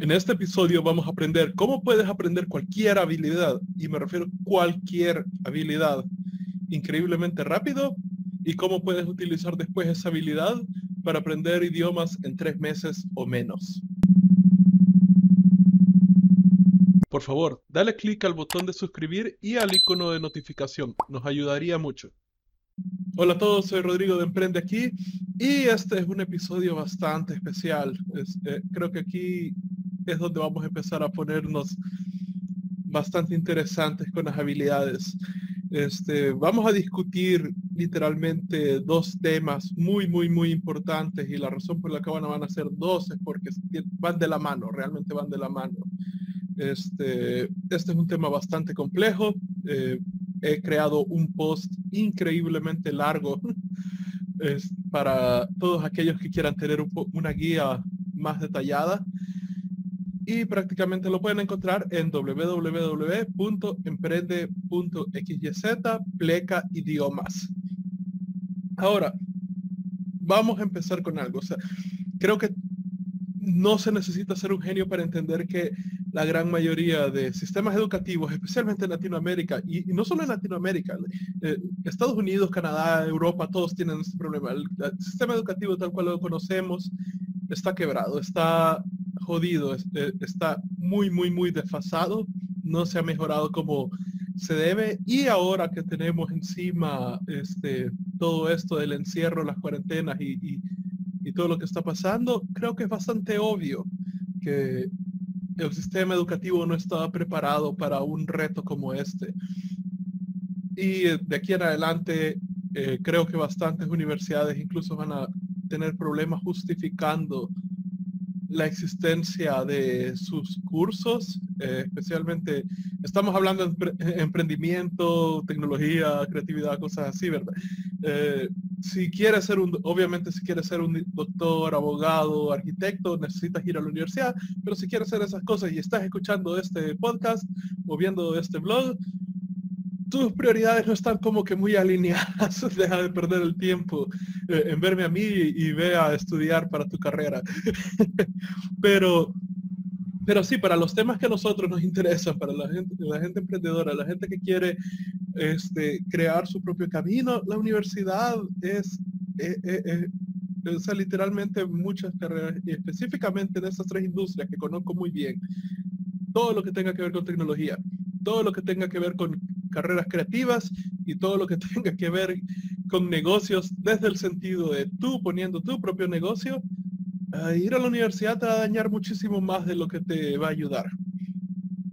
En este episodio vamos a aprender cómo puedes aprender cualquier habilidad, y me refiero a cualquier habilidad, increíblemente rápido, y cómo puedes utilizar después esa habilidad para aprender idiomas en tres meses o menos. Por favor, dale clic al botón de suscribir y al icono de notificación, nos ayudaría mucho. Hola a todos, soy Rodrigo de Emprende aquí y este es un episodio bastante especial. Eh, creo que aquí es donde vamos a empezar a ponernos bastante interesantes con las habilidades. Este, vamos a discutir literalmente dos temas muy, muy, muy importantes y la razón por la que van a, van a ser dos es porque van de la mano, realmente van de la mano. Este, este es un tema bastante complejo. Eh, he creado un post increíblemente largo es para todos aquellos que quieran tener una guía más detallada y prácticamente lo pueden encontrar en www.emprende.xyz pleca idiomas. Ahora, vamos a empezar con algo. O sea, creo que no se necesita ser un genio para entender que la gran mayoría de sistemas educativos, especialmente en Latinoamérica, y, no solo en Latinoamérica, eh, Estados Unidos, Canadá, Europa, todos tienen este problema. el, sistema educativo tal cual lo conocemos está quebrado, está jodido, eh, está muy, muy, muy desfasado, no se ha mejorado como se debe y ahora que tenemos encima este, todo esto del encierro, las cuarentenas y, y todo lo que está pasando, creo que es bastante obvio que el sistema educativo no estaba preparado para un reto como este. Y de aquí en adelante, eh, creo que bastantes universidades incluso van a tener problemas justificando la existencia de sus cursos, eh, especialmente, estamos hablando de emprendimiento, tecnología, creatividad, cosas así, ¿verdad? Eh, si quieres ser un, obviamente si quieres ser un doctor, abogado, arquitecto, necesitas ir a la universidad, pero si quieres hacer esas cosas y estás escuchando este podcast o viendo este blog, tus prioridades no están como que muy alineadas, deja de perder el tiempo eh, en verme a mí y, ve a estudiar para tu carrera. pero, pero sí, para los temas que a nosotros nos interesan, para la gente, la gente emprendedora, la gente que quiere este, crear su propio camino, la universidad es, eh, eh, literalmente muchas carreras, y específicamente en estas tres industrias que conozco muy bien, todo lo que tenga que ver con tecnología, todo lo que tenga que ver con carreras creativas y todo lo que tenga que ver con negocios desde el sentido de tú poniendo tu propio negocio, ir a la universidad te va a dañar muchísimo más de lo que te va a ayudar.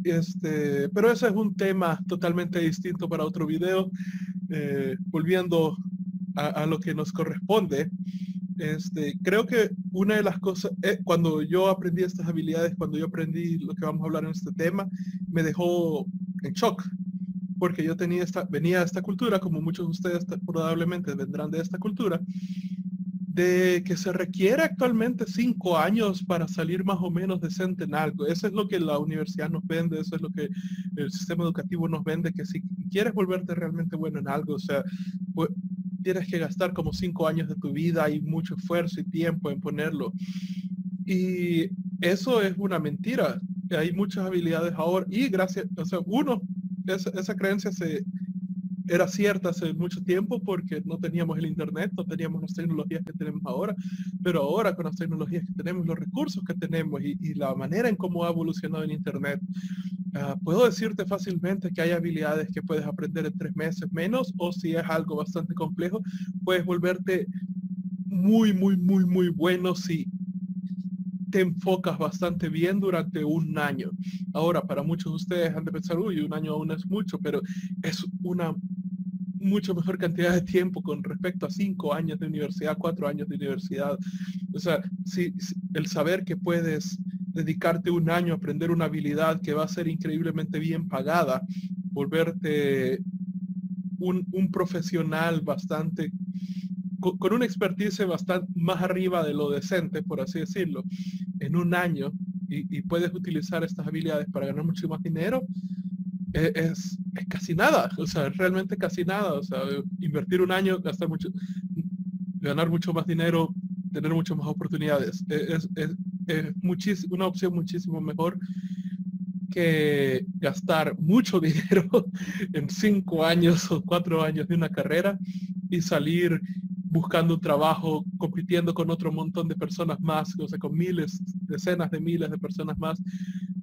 Este, pero ese es un tema totalmente distinto para otro video. Eh, volviendo a, lo que nos corresponde, este, creo que una de las cosas, eh, cuando yo aprendí estas habilidades, cuando yo aprendí lo que vamos a hablar en este tema, me dejó en shock porque yo tenía esta, venía de esta cultura, como muchos de ustedes probablemente vendrán de esta cultura, de que se requiere actualmente cinco años para salir más o menos decente en algo. Eso es lo que la universidad nos vende, eso es lo que el sistema educativo nos vende, que si quieres volverte realmente bueno en algo, o sea, pues, tienes que gastar como cinco años de tu vida y mucho esfuerzo y tiempo en ponerlo. Y eso es una mentira. Hay muchas habilidades ahora y gracias, o sea, uno esa, creencia se, era cierta hace mucho tiempo porque no teníamos el internet, no teníamos las tecnologías que tenemos ahora, pero ahora con las tecnologías que tenemos, los recursos que tenemos y, la manera en cómo ha evolucionado el internet, ah, puedo decirte fácilmente que hay habilidades que puedes aprender en tres meses menos o si es algo bastante complejo, puedes volverte muy, muy, muy, muy bueno si te enfocas bastante bien durante un año. Ahora, para muchos de ustedes han de pensar, uy, un año aún es mucho, pero es una mucho mejor cantidad de tiempo con respecto a cinco años de universidad, cuatro años de universidad. O sea, el saber que puedes dedicarte un año a aprender una habilidad que va a ser increíblemente bien pagada, volverte un, un profesional bastante con, una expertise bastante más arriba de lo decente, por así decirlo, en un año y, puedes utilizar estas habilidades para ganar mucho más dinero, e, es, casi nada, o sea, realmente casi nada, o sea, invertir un año, gastar mucho, ganar mucho más dinero, tener muchas más oportunidades, e, es, es una opción muchísimo mejor que gastar mucho dinero en cinco años o cuatro años de una carrera y salir buscando un trabajo, compitiendo con otro montón de personas más, o sea, con miles, decenas de miles de personas más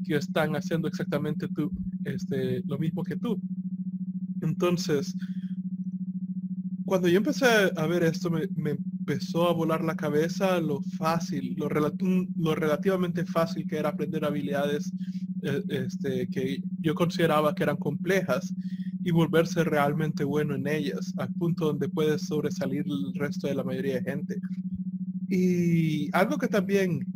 que están haciendo exactamente tú, este, lo mismo que tú. Entonces, cuando yo empecé a ver esto, me, empezó a volar la cabeza lo fácil, lo, lo relativamente fácil que era aprender habilidades eh, este, que yo consideraba que eran complejas y volverse realmente bueno en ellas, al punto donde puedes sobresalir el resto de la mayoría de gente. Y algo que también,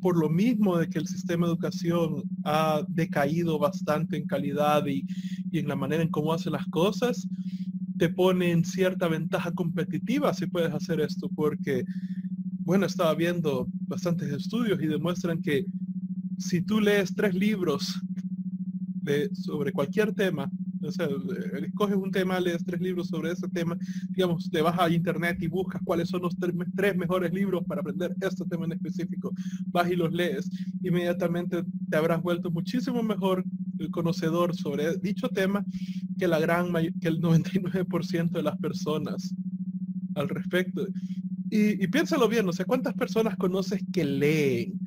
por lo mismo de que el sistema de educación ha decaído bastante en calidad y, y en la manera en cómo hace las cosas, te pone en cierta ventaja competitiva si puedes hacer esto, porque, bueno, estaba viendo bastantes estudios y demuestran que si tú lees tres libros de, sobre cualquier tema, o sea, eh, escoges un tema, lees tres libros sobre ese tema, digamos, te vas a internet y buscas cuáles son los tres, mejores libros para aprender este tema en específico, vas y los lees, inmediatamente te habrás vuelto muchísimo mejor conocedor sobre dicho tema que la gran que el 99% de las personas al respecto. Y, piénsalo bien, o sea, ¿cuántas personas conoces que leen?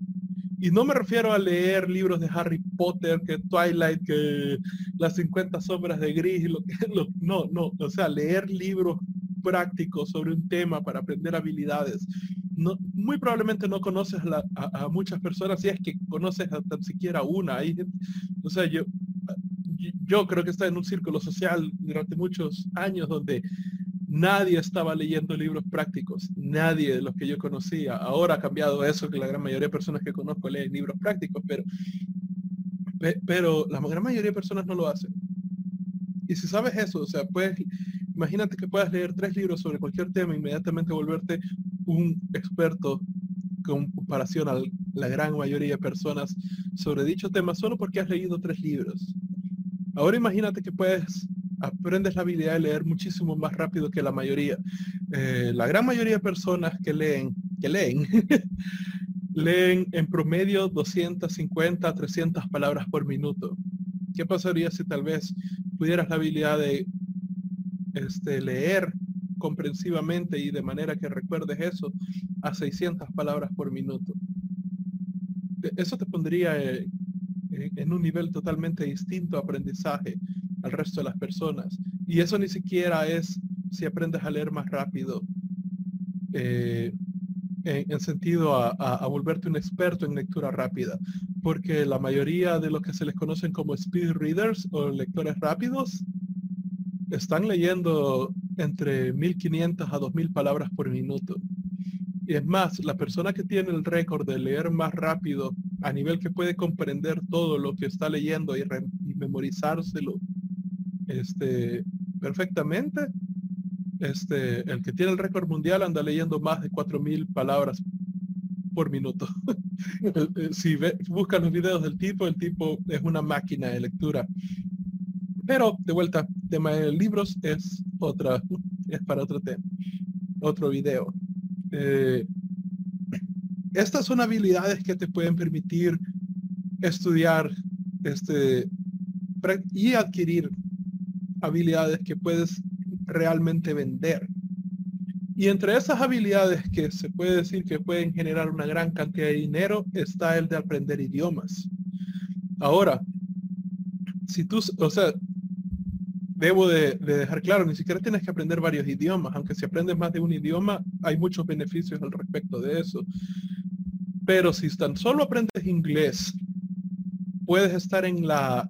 Y no me refiero a leer libros de Harry Potter, que Twilight, que las 50 sombras de Gris, lo que, no, no, o sea, leer libros prácticos sobre un tema para aprender habilidades. No, muy probablemente no conoces a, muchas personas, si es que conoces a tan siquiera una. o sea, yo, yo creo que está en un círculo social durante muchos años donde Nadie estaba leyendo libros prácticos, nadie de los que yo conocía. Ahora ha cambiado eso, que la gran mayoría de personas que conozco leen libros prácticos, pero, pero la gran mayoría de personas no lo hacen. Y si sabes eso, o sea, pues imagínate que puedas leer tres libros sobre cualquier tema e inmediatamente volverte un experto con comparación a la gran mayoría de personas sobre dicho tema solo porque has leído tres libros. Ahora imagínate que puedes aprendes la habilidad de leer muchísimo más rápido que la mayoría. Eh, la gran mayoría de personas que leen, que leen, leen en promedio 250 300 palabras por minuto. ¿Qué pasaría si tal vez pudieras la habilidad de este, leer comprensivamente y de manera que recuerdes eso a 600 palabras por minuto? E, eso te pondría eh, en un nivel totalmente distinto de aprendizaje al resto de las personas. Y eso ni siquiera es si aprendes a leer más rápido, eh, en, sentido a, volverte un experto en lectura rápida, porque la mayoría de los que se les conocen como speed readers o lectores rápidos están leyendo entre 1500 a 2000 palabras por minuto. Y es más, la persona que tiene el récord de leer más rápido a nivel que puede comprender todo lo que está leyendo y, y memorizárselo este, perfectamente. Este, el que tiene el récord mundial anda leyendo más de 4.000 palabras por minuto. si ve, buscan los videos del tipo, el tipo es una máquina de lectura. Pero, de vuelta, tema de libros es otra, es para otro tema, otro video. Eh, estas son habilidades que te pueden permitir estudiar este, y adquirir habilidades que puedes realmente vender. Y entre esas habilidades que se puede decir que pueden generar una gran cantidad de dinero está el de aprender idiomas. Ahora, si tú, o sea, debo de, dejar claro, ni siquiera tienes que aprender varios idiomas, aunque si aprendes más de un idioma, hay muchos beneficios al respecto de eso. Pero si tan solo aprendes inglés, puedes estar en la,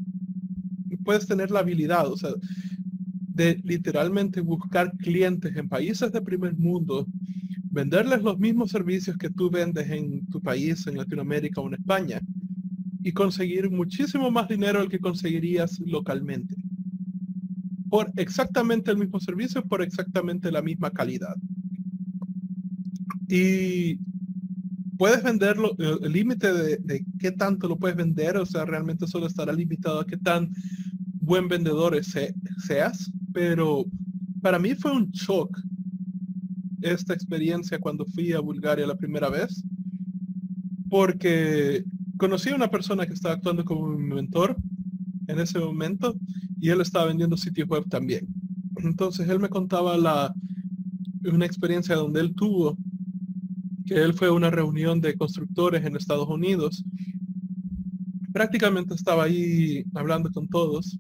puedes tener la habilidad, o sea, de literalmente buscar clientes en países de primer mundo, venderles los mismos servicios que tú vendes en tu país, en Latinoamérica o en España, y conseguir muchísimo más dinero del que conseguirías localmente. Por exactamente el mismo servicio, por exactamente la misma calidad. Y puedes venderlo, el límite de, de, qué tanto lo puedes vender, o sea, realmente solo estará limitado a qué tan buen vendedor seas, pero para mí fue un shock esta experiencia cuando fui a Bulgaria la primera vez, porque conocí a una persona que estaba actuando como mi mentor en ese momento y él estaba vendiendo sitios web también. Entonces él me contaba la, una experiencia donde él tuvo, que él fue a una reunión de constructores en Estados Unidos. Prácticamente estaba ahí hablando con todos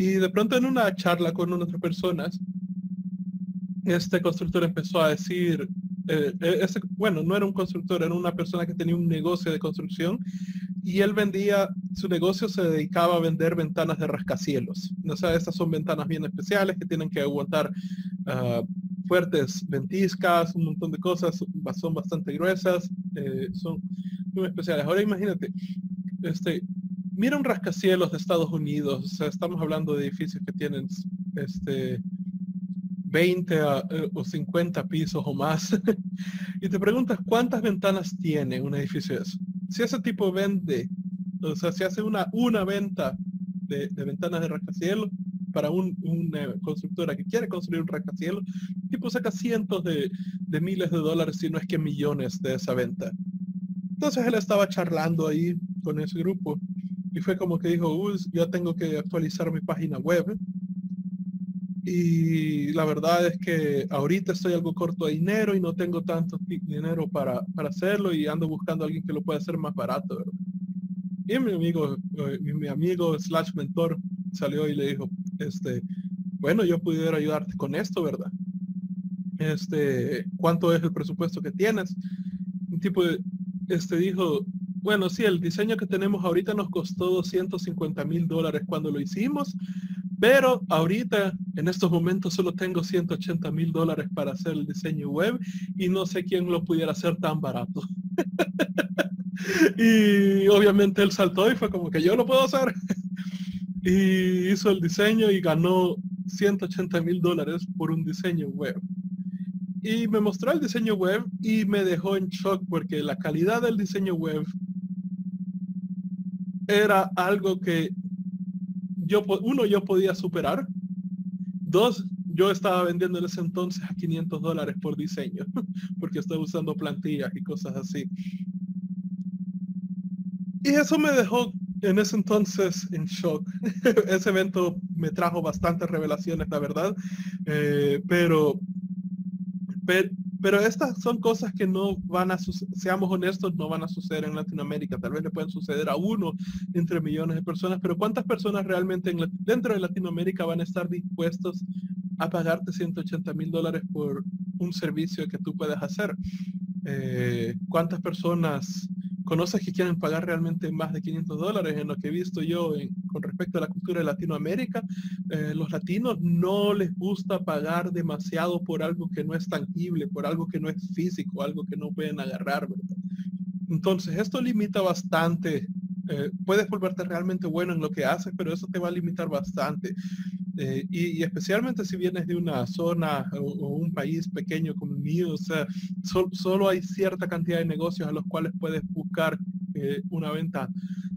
y de pronto en una charla con otras personas, este constructor empezó a decir, eh, eh, bueno, no era un constructor, era una persona que tenía un negocio de construcción y él vendía, su negocio se dedicaba a vender ventanas de rascacielos. O sea, estas son ventanas bien especiales que tienen que aguantar ah, fuertes ventiscas, un montón de cosas, son bastante gruesas, eh, son muy especiales. Ahora imagínate, este, mira un rascacielos de Estados Unidos, o sea, estamos hablando de edificios que tienen este 20 eh, o 50 pisos o más, y te preguntas cuántas ventanas tiene un edificio de eso. Si ese tipo vende, o sea, si hace una, una venta de, ventanas de rascacielos para un, una constructora que quiere construir un rascacielos, tipo saca cientos de, de miles de dólares, si no es que millones de esa venta. Entonces él estaba charlando ahí con ese grupo y fue como que dijo, Uy, yo tengo que actualizar mi página web y la verdad es que ahorita estoy algo corto de dinero y no tengo tanto dinero para, para hacerlo y ando buscando a alguien que lo pueda hacer más barato. Y mi amigo, eh, mi, amigo slash mentor salió y le dijo, este, bueno, yo pudiera ayudarte con esto, ¿verdad? Este, ¿cuánto es el presupuesto que tienes? Un tipo de, este dijo, bueno, sí, el diseño que tenemos ahorita nos costó 250 mil dólares cuando lo hicimos, pero ahorita, en estos momentos, solo tengo 180 mil dólares para hacer el diseño web y no sé quién lo pudiera hacer tan barato. y obviamente él saltó y fue como que yo lo puedo hacer. y hizo el diseño y ganó 180 mil dólares por un diseño web. Y me mostró el diseño web y me dejó en shock porque la calidad del diseño web era algo que yo, uno, yo podía superar. Dos, yo estaba vendiendo en ese entonces a 500 dólares por diseño, porque estaba usando plantillas y cosas así. Y eso me dejó en ese entonces en shock. ese evento me trajo bastantes revelaciones, la verdad. Eh, pero, pero, pero estas son cosas que no van a seamos honestos, no van a suceder en Latinoamérica. Tal vez le pueden suceder a uno entre millones de personas, pero ¿cuántas personas realmente dentro de Latinoamérica van a estar dispuestos a pagarte 180 mil dólares por un servicio que tú puedes hacer? Eh, ¿Cuántas personas conoces que quieren pagar realmente más de 500 dólares en lo que he visto yo con respecto a la cultura de Latinoamérica. Eh, los latinos no les gusta pagar demasiado por algo que no es tangible, por algo que no es físico, algo que no pueden agarrar, Entonces, esto limita bastante. Eh, puedes volverte realmente bueno en lo que haces, pero eso te va a limitar bastante. Eh, y, especialmente si vienes de una zona o, un país pequeño como el mío, o sea, solo hay cierta cantidad de negocios a los cuales puedes buscar una venta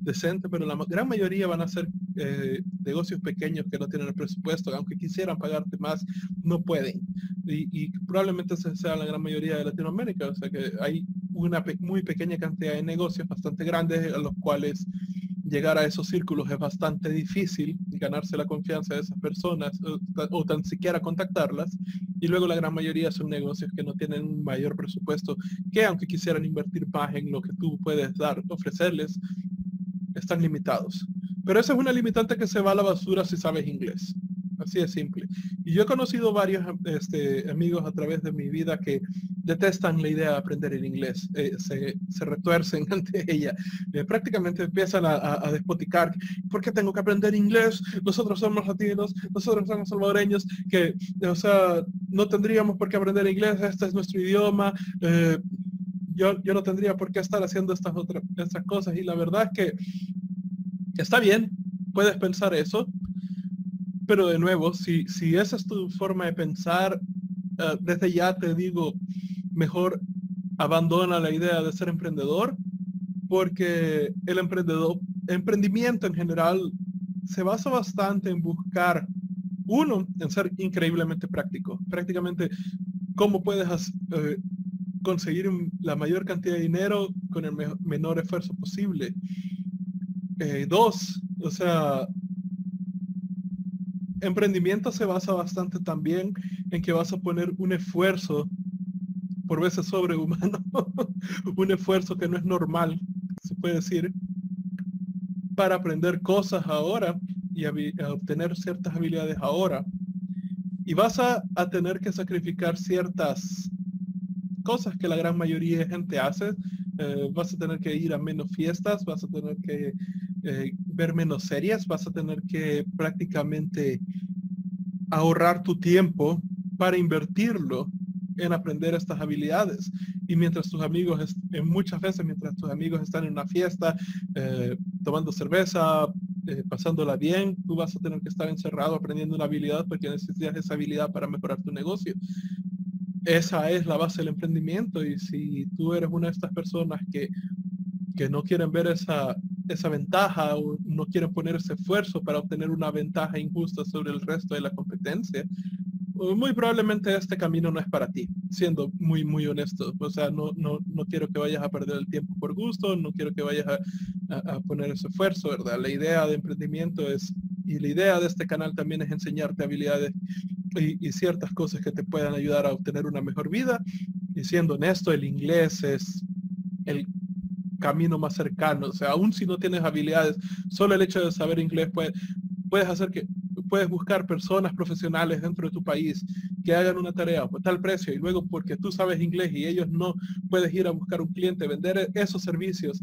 decente, pero la gran mayoría van a ser eh, negocios pequeños que no tienen el presupuesto, aunque quisieran pagarte más, no pueden. Y, probablemente esa sea la gran mayoría de Latinoamérica, o sea que hay una muy pequeña cantidad de negocios bastante grandes a los cuales llegar a esos círculos es bastante difícil ganarse la confianza de esas personas o, tan siquiera contactarlas. Y luego la gran mayoría son negocios que no tienen un mayor presupuesto que aunque quisieran invertir más en lo que tú puedes dar, ofrecerles, están limitados. Pero esa es una limitante que se va a la basura si sabes inglés. Así de simple. Y yo he conocido varios este, amigos a través de mi vida que detestan la idea de aprender el inglés, eh, se, se, retuercen ante ella, eh, prácticamente empiezan a, a, despoticar, ¿por qué tengo que aprender inglés? Nosotros somos latinos, nosotros somos salvadoreños, que, o sea, no tendríamos por qué aprender inglés, este es nuestro idioma, eh, yo, yo no tendría por qué estar haciendo estas otras estas cosas, y la verdad es que está bien, puedes pensar eso, pero de nuevo, si, si esa es tu forma de pensar, desde ya te digo, mejor abandona la idea de ser emprendedor porque el emprendedor, emprendimiento en general se basa bastante en buscar, uno, en ser increíblemente práctico, prácticamente cómo puedes eh, conseguir la mayor cantidad de dinero con el menor esfuerzo posible. Eh, dos, o sea, emprendimiento se basa bastante también en que vas a poner un esfuerzo por veces sobrehumano, un esfuerzo que no es normal, se puede decir, para aprender cosas ahora y obtener ciertas habilidades ahora. Y vas a, tener que sacrificar ciertas cosas que la gran mayoría de gente hace. Eh, vas a tener que ir a menos fiestas, vas a tener que eh, ver menos series, vas a tener que prácticamente ahorrar tu tiempo para invertirlo en aprender estas habilidades. Y mientras tus amigos, en muchas veces mientras tus amigos están en una fiesta, eh, tomando cerveza, eh, pasándola bien, tú vas a tener que estar encerrado aprendiendo una habilidad porque necesitas esa habilidad para mejorar tu negocio. Esa es la base del emprendimiento y si tú eres una de estas personas que, que no quieren ver esa, esa ventaja o no quieren poner ese esfuerzo para obtener una ventaja injusta sobre el resto de la competencia, muy probablemente este camino no es para ti, siendo muy, muy honesto. O sea, no, no, no quiero que vayas a perder el tiempo por gusto, no quiero que vayas a, poner ese esfuerzo, ¿verdad? La idea de emprendimiento es, y la idea de este canal también es enseñarte habilidades y, ciertas cosas que te puedan ayudar a obtener una mejor vida. Y siendo honesto, el inglés es el camino más cercano. O sea, aún si no tienes habilidades, solo el hecho de saber inglés puede, puedes hacer que puedes buscar personas profesionales dentro de tu país que hagan una tarea por tal precio y luego porque tú sabes inglés y ellos no puedes ir a buscar un cliente, vender esos servicios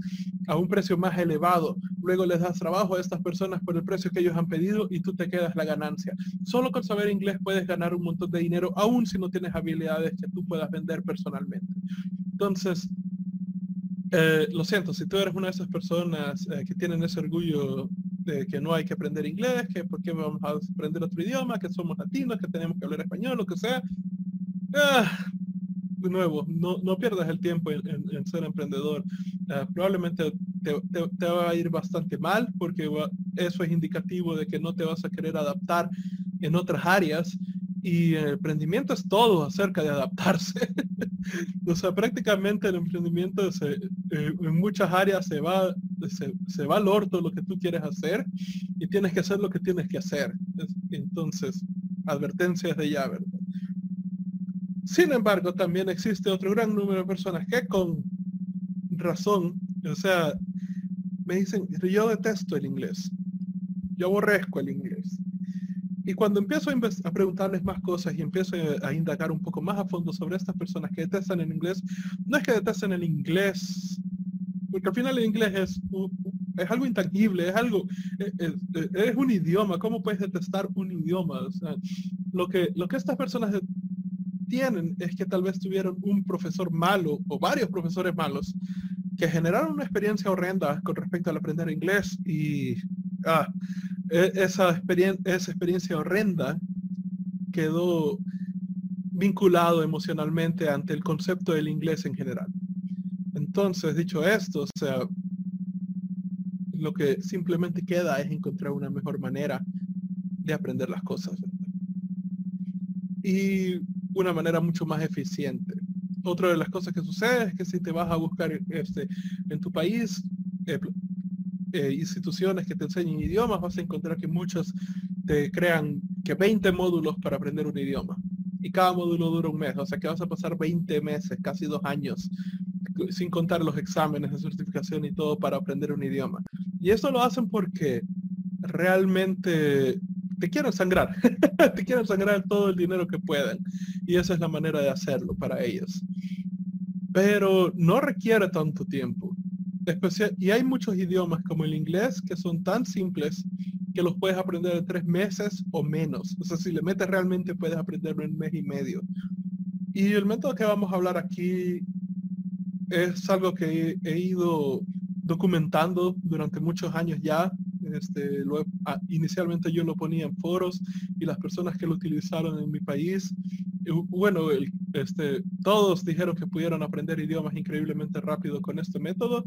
a un precio más elevado, luego les das trabajo a estas personas por el precio que ellos han pedido y tú te quedas la ganancia. Solo con saber inglés puedes ganar un montón de dinero, aún si no tienes habilidades que tú puedas vender personalmente. Entonces, eh, lo siento, si tú eres una de esas personas eh, que tienen ese orgullo de que no hay que aprender inglés, que por qué vamos a aprender otro idioma, que somos latinos, que tenemos que hablar español, lo que sea. Ah, nuevo, no, no pierdas el tiempo en, ser emprendedor. Ah, probablemente te, te, va a ir bastante mal porque eso es indicativo de que no te vas a querer adaptar en otras áreas y el emprendimiento es todo acerca de adaptarse. o sea, prácticamente el emprendimiento eh, en muchas áreas se va, se, va al orto lo que tú quieres hacer y tienes que hacer lo que tienes que hacer. Entonces, advertencias de ya, ¿verdad? Sin embargo, también existe otro gran número de personas que con razón, o sea, me dicen, yo detesto el inglés, yo aborrezco el inglés. Y cuando empiezo a, preguntarles más cosas y empiezo a, indagar un poco más a fondo sobre estas personas que detestan el inglés, no es que detesten el inglés, porque al final el inglés es, es algo intangible, es algo, es, e, e, es, un idioma, ¿cómo puedes detestar un idioma? lo, que, lo que estas personas tienen es que tal vez tuvieron un profesor malo o varios profesores malos que generaron una experiencia horrenda con respecto al aprender inglés y ah, e, esa, experiencia, esa experiencia horrenda quedó vinculado emocionalmente ante el concepto del inglés en general. Entonces, dicho esto, o sea, lo que simplemente queda es encontrar una mejor manera de aprender las cosas. Y una manera mucho más eficiente. Otra de las cosas que sucede es que si te vas a buscar este, en tu país, eh, eh, instituciones que te enseñen idiomas, vas a encontrar que muchos te crean que 20 módulos para aprender un idioma. Y cada módulo dura un mes, o sea que vas a pasar 20 meses, casi dos años, sin contar los exámenes de certificación y todo para aprender un idioma. Y esto lo hacen porque realmente te quieren sangrar, te quieren sangrar todo el dinero que pueden. Y esa es la manera de hacerlo para ellos. Pero no requiere tanto tiempo especial, y hay muchos idiomas como el inglés que son tan simples que los puedes aprender en tres meses o menos. O sea, si le metes realmente puedes aprenderlo en mes y medio. Y el método que vamos a hablar aquí es algo que he, ido documentando durante muchos años ya. Este, ah, inicialmente yo lo ponía en foros y las personas que lo utilizaron en mi país bueno, este, todos dijeron que pudieron aprender idiomas increíblemente rápido con este método.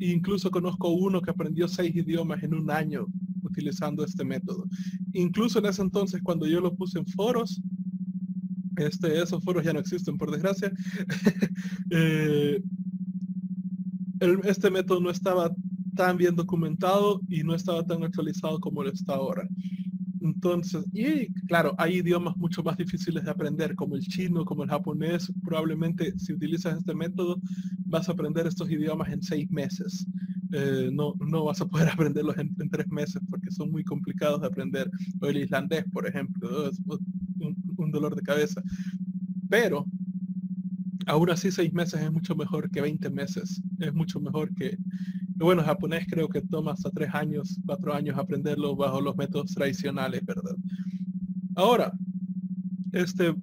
E incluso conozco uno que aprendió seis idiomas en un año utilizando este método. Incluso en ese entonces, cuando yo lo puse en foros, Este, esos foros ya no existen, por desgracia. Eh, este método no estaba tan bien documentado y no estaba tan actualizado como lo está ahora. Entonces, y claro, hay idiomas mucho más difíciles de aprender, como el chino, como el japonés. Probablemente si utilizas este método, vas a aprender estos idiomas en seis meses. Eh, no, no vas a poder aprenderlos en, tres meses porque son muy complicados de aprender. O el islandés, por ejemplo, es un dolor de cabeza. Pero aún así seis meses es mucho mejor que 20 meses. Es mucho mejor que, bueno, japonés creo que toma hasta tres años, cuatro años aprenderlo bajo los métodos tradicionales, ¿verdad? Ahora, este,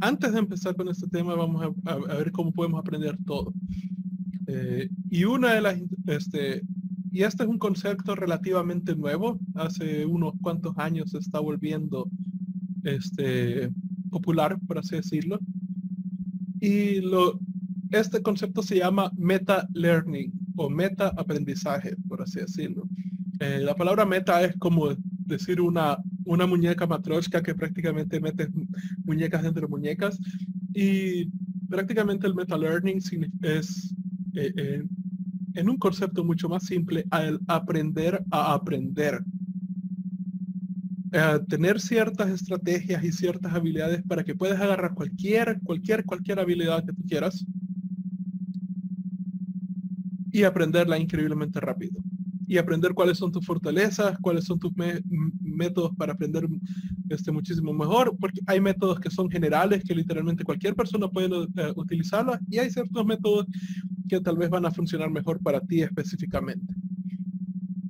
antes de empezar con este tema, vamos a, ver cómo podemos aprender todo. Eh, y una de las, este, y este es un concepto relativamente nuevo, hace unos cuantos años se está volviendo este, popular, por así decirlo. Y lo, este concepto se llama meta learning o meta aprendizaje, por así decirlo. Eh, la palabra meta es como decir una, una muñeca matroshka que prácticamente mete muñecas dentro de muñecas. Y prácticamente el meta learning es, eh, eh, en un concepto mucho más simple, al aprender a aprender. Eh, tener ciertas estrategias y ciertas habilidades para que puedas agarrar cualquier, cualquier, cualquier habilidad que tú quieras y aprenderla increíblemente rápido. Y aprender cuáles son tus fortalezas, cuáles son tus métodos para aprender este, muchísimo mejor, porque hay métodos que son generales, que literalmente cualquier persona puede uh, utilizarlas, y hay ciertos métodos que tal vez van a funcionar mejor para ti específicamente.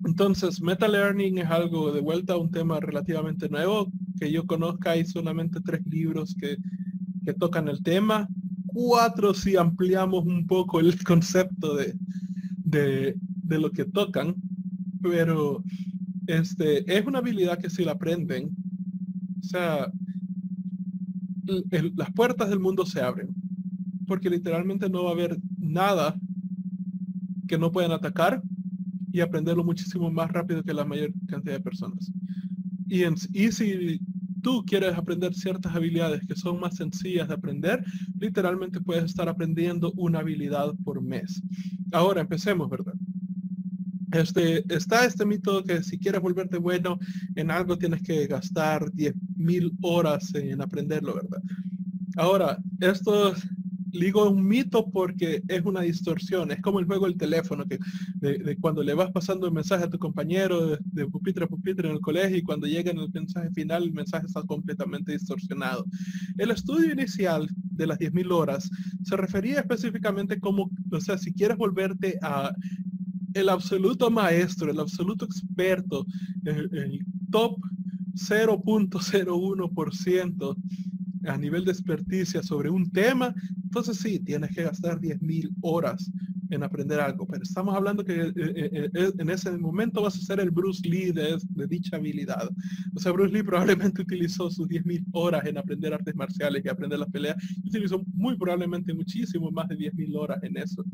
Entonces, meta learning es algo de vuelta un tema relativamente nuevo. Que yo conozca, hay solamente tres libros que, tocan el tema. Cuatro si ampliamos un poco el concepto de, de, lo que tocan. Pero este, es una habilidad que si la aprenden, o sea, las puertas del mundo se abren. Porque literalmente no va a haber nada que no puedan atacar y aprenderlo muchísimo más rápido que la mayor cantidad de personas. Y, en, y si tú quieres aprender ciertas habilidades que son más sencillas de aprender, literalmente puedes estar aprendiendo una habilidad por mes. Ahora empecemos, ¿verdad? Este, está este mito que si quieres volverte bueno en algo tienes que gastar 10.000 horas en aprenderlo, ¿verdad? Ahora, esto digo un mito porque es una distorsión, es como el juego del teléfono, que de, cuando le vas pasando el mensaje a tu compañero de, pupitre a pupitre en el colegio y cuando llega en el mensaje final el mensaje está completamente distorsionado. El estudio inicial de las 10.000 horas se refería específicamente como, o sea, si quieres volverte a el absoluto maestro, el absoluto experto, el, top 0.01% a nivel de experticia sobre un tema, entonces sí, tienes que gastar 10.000 horas en aprender algo, pero estamos hablando que eh, eh, eh, en ese momento vas a ser el Bruce Lee de, dicha habilidad. O sea, Bruce Lee probablemente utilizó sus 10.000 horas en aprender artes marciales y aprender las peleas, utilizó muy probablemente muchísimo más de 10.000 horas en eso.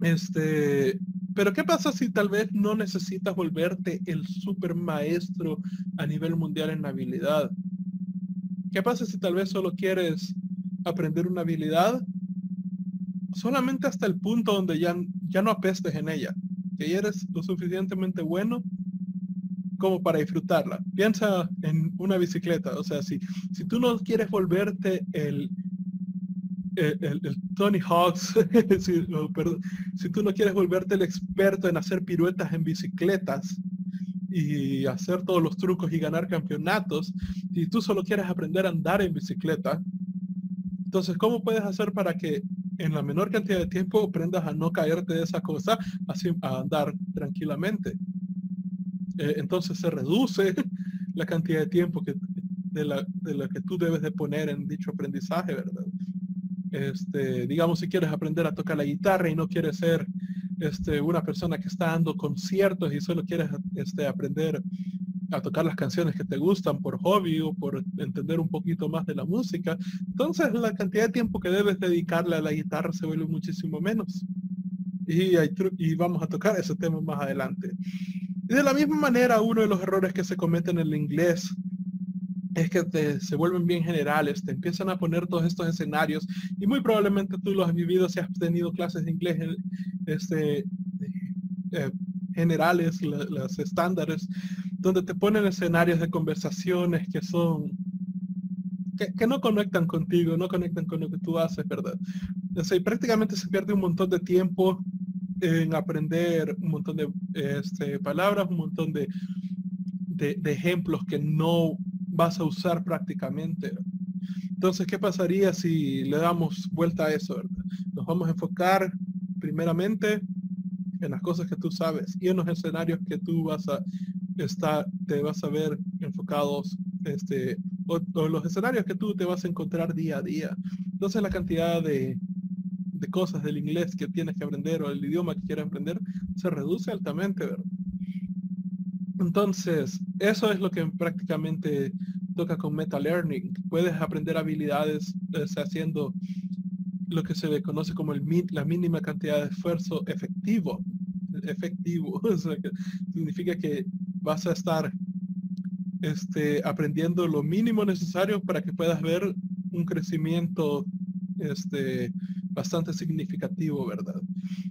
Este, pero ¿qué pasa si tal vez no necesitas volverte el super maestro a nivel mundial en habilidad? ¿Qué pasa si tal vez solo quieres aprender una habilidad solamente hasta el punto donde ya, ya no apestes en ella? Que ya eres lo suficientemente bueno como para disfrutarla. Piensa en una bicicleta, o sea, si, si tú no quieres volverte el, el, Tony Hawks, si, si tú no quieres volverte el experto en hacer piruetas en bicicletas, y hacer todos los trucos y ganar campeonatos, y tú solo quieres aprender a andar en bicicleta, entonces, ¿cómo puedes hacer para que en la menor cantidad de tiempo aprendas a no caerte de esa cosa, así a andar tranquilamente? Eh, entonces se reduce la cantidad de tiempo que, de, la, de la que tú debes de poner en dicho aprendizaje, ¿verdad? Este, digamos, si quieres aprender a tocar la guitarra y no quieres ser este, una persona que está dando conciertos y solo quieres este, aprender a tocar las canciones que te gustan por hobby o por entender un poquito más de la música, entonces la cantidad de tiempo que debes dedicarle a la guitarra se vuelve muchísimo menos. Y, vamos a tocar ese tema más adelante. Y de la misma manera, uno de los errores que se cometen en el inglés es que te, se vuelven bien generales, te empiezan a poner todos estos escenarios y muy probablemente tú lo has vivido si has tenido clases de inglés este, eh, generales, las estándares, donde te ponen escenarios de conversaciones que son, que, no conectan contigo, no conectan con lo que tú haces, ¿verdad? O prácticamente se pierde un montón de tiempo en aprender un montón de este, palabras, un montón de, de, de ejemplos que no vas a usar prácticamente. Entonces, ¿qué pasaría si le damos vuelta a eso? Nos vamos a enfocar primeramente en las cosas que tú sabes y en los escenarios que tú vas a estar, te vas a ver enfocados, este, o, los escenarios que tú te vas a encontrar día a día. Entonces la cantidad de, de cosas del inglés que tienes que aprender o el idioma que quieres aprender se reduce altamente, ¿verdad? Entonces, eso es lo que prácticamente toca con meta learning. Puedes aprender habilidades haciendo lo que se conoce como el, la mínima cantidad de esfuerzo efectivo. Efectivo. significa que vas a estar este, aprendiendo lo mínimo necesario para que puedas ver un crecimiento este, bastante significativo, ¿verdad?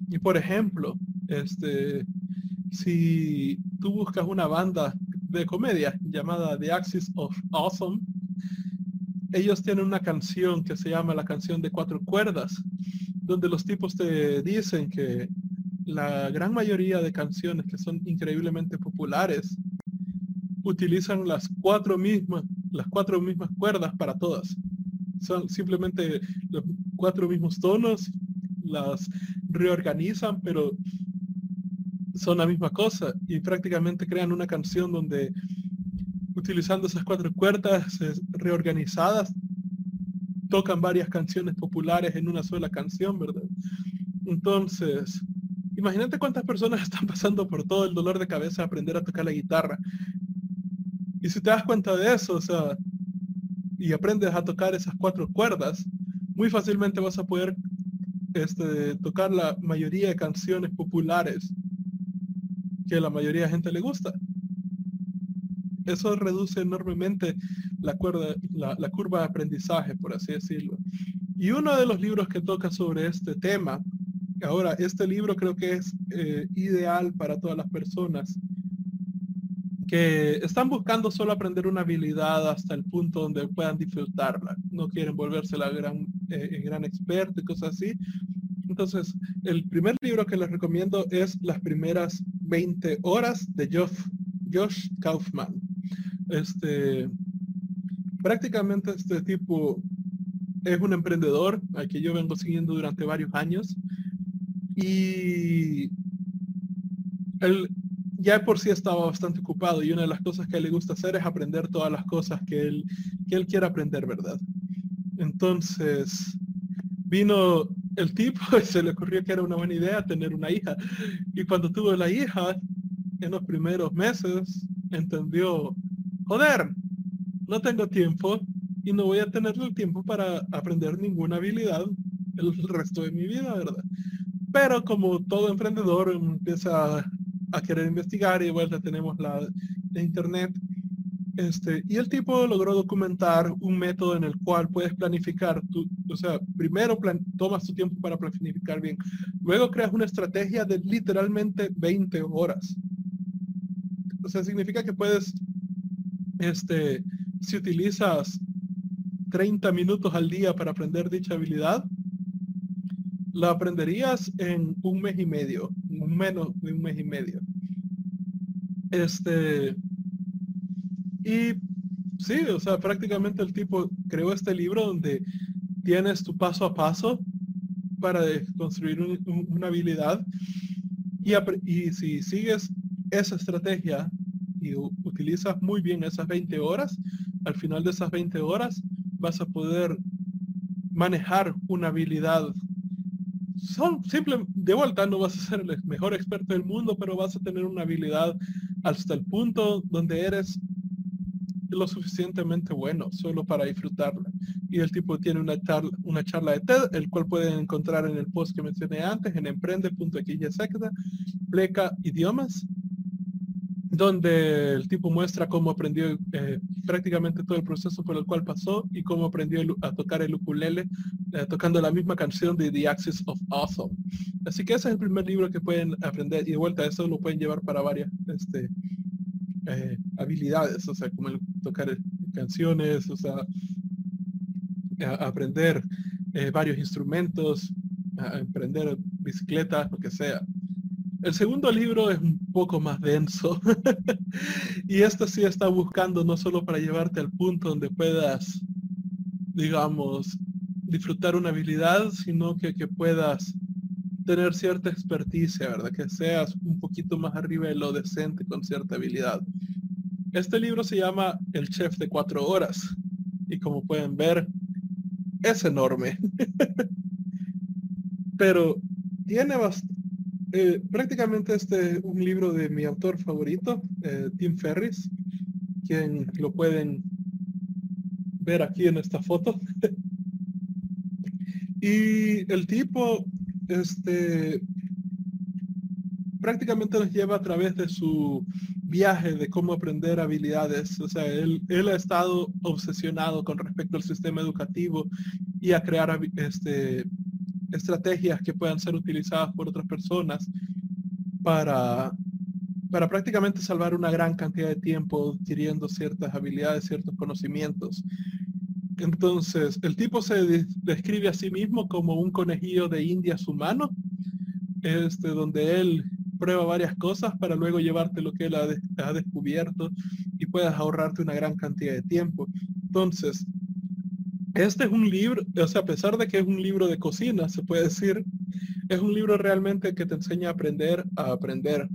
Y por ejemplo, este, si tú buscas una banda de comedia llamada The Axis of Awesome, ellos tienen una canción que se llama la canción de cuatro cuerdas, donde los tipos te dicen que la gran mayoría de canciones que son increíblemente populares utilizan las cuatro mismas, las cuatro mismas cuerdas para todas. Son simplemente los cuatro mismos tonos, las reorganizan, pero son la misma cosa y prácticamente crean una canción donde utilizando esas cuatro cuerdas reorganizadas tocan varias canciones populares en una sola canción, ¿verdad? Entonces, imagínate cuántas personas están pasando por todo el dolor de cabeza a aprender a tocar la guitarra. Y si te das cuenta de eso, o sea, y aprendes a tocar esas cuatro cuerdas, muy fácilmente vas a poder este, tocar la mayoría de canciones populares que la mayoría de gente le gusta. Eso reduce enormemente la, curva de aprendizaje, por así decirlo. Y uno de los libros que toca sobre este tema, ahora, este libro creo que es eh, ideal para todas las personas que están buscando solo aprender una habilidad hasta el punto donde puedan disfrutarla. No quieren volverse la gran, eh, y cosas así. Entonces, el primer libro que les recomiendo es Las primeras 20 horas de Josh, Josh Kaufman. Este, prácticamente este tipo es un emprendedor al que yo vengo siguiendo durante varios años y él ya por sí estaba bastante ocupado y una de las cosas que le gusta hacer es aprender todas las cosas que él, que él quiere aprender, ¿verdad? Entonces, vino el tipo se le ocurrió que era una buena idea tener una hija. Y cuando tuvo la hija, en los primeros meses, entendió, joder, no tengo tiempo y no voy a tener el tiempo para aprender ninguna habilidad el resto de mi vida, ¿verdad? Pero como todo emprendedor empieza a, querer investigar y de vuelta tenemos la, la internet, este, y el tipo logró documentar un método en el cual puedes planificar, tu, o sea, primero tomas tu tiempo para planificar bien, luego creas una estrategia de literalmente 20 horas. O sea, significa que puedes, este, si utilizas 30 minutos al día para aprender dicha habilidad, la aprenderías en un mes y medio, menos de un mes y medio. Este, y sí, o sea, prácticamente el tipo creó este libro donde tienes tu paso a paso para construir una habilidad y, y, si sigues esa estrategia y utilizas muy bien esas 20 horas, al final de esas 20 horas vas a poder manejar una habilidad. Son simple, de vuelta no vas a ser el mejor experto del mundo, pero vas a tener una habilidad hasta el punto donde eres lo suficientemente bueno solo para disfrutarla. Y el tipo tiene una charla, una charla de TED, el cual pueden encontrar en el post que mencioné antes, en emprende.xyz, pleca idiomas. donde el tipo muestra cómo aprendió eh, prácticamente todo el proceso por el cual pasó y cómo aprendió a tocar el ukulele eh, tocando la misma canción de The Axis of Awesome. Así que ese es el primer libro que pueden aprender y de vuelta a eso lo pueden llevar para varias este, eh, habilidades, o sea, como el tocar canciones, o sea, aprender varios instrumentos, aprender bicicleta, lo que sea. El segundo libro es un poco más denso y este sí está buscando no solo para llevarte al punto donde puedas, digamos, disfrutar una habilidad, sino que, que puedas tener cierta experticia, ¿verdad? Que seas un poquito más arriba de lo decente con cierta habilidad. Este libro se llama El Chef de Cuatro Horas y como pueden ver, es enorme. Pero tiene eh, prácticamente este es un libro de mi autor favorito, eh, Tim Ferris, quien lo pueden ver aquí en esta foto. y el tipo, este, prácticamente nos lleva a través de su viaje de cómo aprender habilidades. O sea, él, él ha estado obsesionado con respecto al sistema educativo y a crear este, estrategias que puedan ser utilizadas por otras personas para, para prácticamente salvar una gran cantidad de tiempo adquiriendo ciertas habilidades, ciertos conocimientos. Entonces, el tipo se describe a sí mismo como un conejillo de indias humano, este, donde él prueba varias cosas para luego llevarte lo que él ha, ha descubierto y puedas ahorrarte una gran cantidad de tiempo. Entonces, este es un libro, o sea, a pesar de que es un libro de cocina, se puede decir, es un libro realmente que te enseña a aprender a aprender.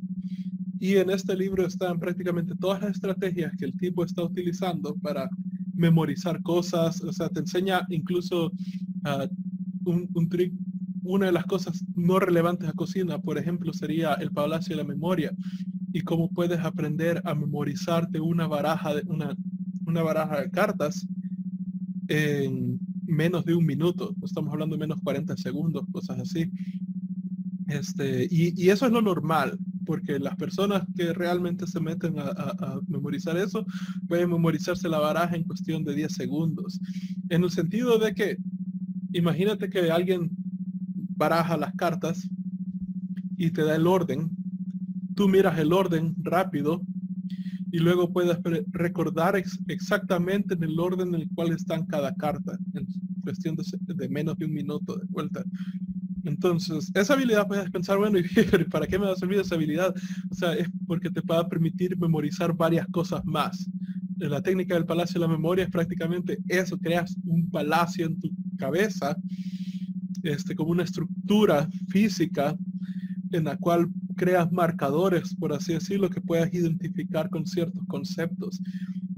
Y en este libro están prácticamente todas las estrategias que el tipo está utilizando para memorizar cosas, o sea, te enseña incluso uh, un, un. Una de las cosas no relevantes a cocina, por ejemplo, sería el palacio de la memoria y cómo puedes aprender a memorizarte una baraja de una, una baraja de cartas en menos de un minuto, estamos hablando de menos 40 segundos, cosas así. Este, y, eso es lo normal, porque las personas que realmente se meten a, memorizar eso, pueden memorizarse la baraja en cuestión de 10 segundos. En el sentido de que, imagínate que alguien baraja las cartas y te da el orden, tú miras el orden rápido y luego puedes recordar exactamente en el orden en el cual están cada carta, en cuestión de, menos de un minuto de vuelta. Entonces, esa habilidad puedes pensar, bueno, ¿y para qué me va a servir esa habilidad? O sea, es porque te va a permitir memorizar varias cosas más. La técnica del palacio de la memoria es prácticamente eso, creas un palacio en tu cabeza, este, como una estructura física en la cual creas marcadores, por así decirlo, que puedas identificar con ciertos conceptos.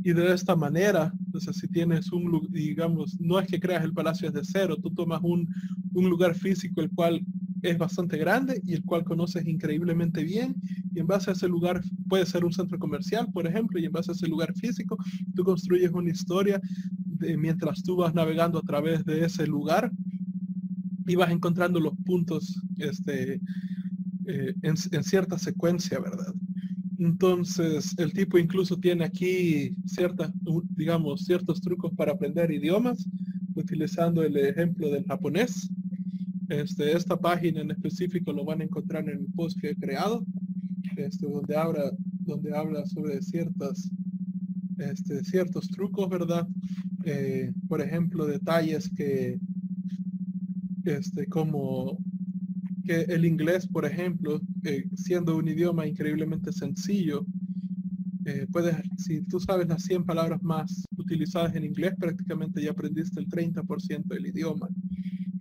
Y de esta manera, sea, si tienes un, digamos, no es que creas el palacio desde cero, tú tomas un, un lugar físico el cual es bastante grande y el cual conoces increíblemente bien y en base a ese lugar puede ser un centro comercial, por ejemplo, y en base a ese lugar físico tú construyes una historia de, mientras tú vas navegando a través de ese lugar y vas encontrando los puntos este, eh, en, cierta secuencia, ¿verdad? Entonces, el tipo incluso tiene aquí ciertas, digamos, ciertos trucos para aprender idiomas, utilizando el ejemplo del japonés. Este, esta página en específico lo van a encontrar en el post que he creado, este, donde, habla, sobre ciertas, este, ciertos trucos, ¿verdad? Eh, por ejemplo, detalles que, este, como que el inglés, por ejemplo, eh, siendo un idioma increíblemente sencillo, eh, puedes, si tú sabes las 100 palabras más utilizadas en inglés, prácticamente ya aprendiste el 30% del idioma.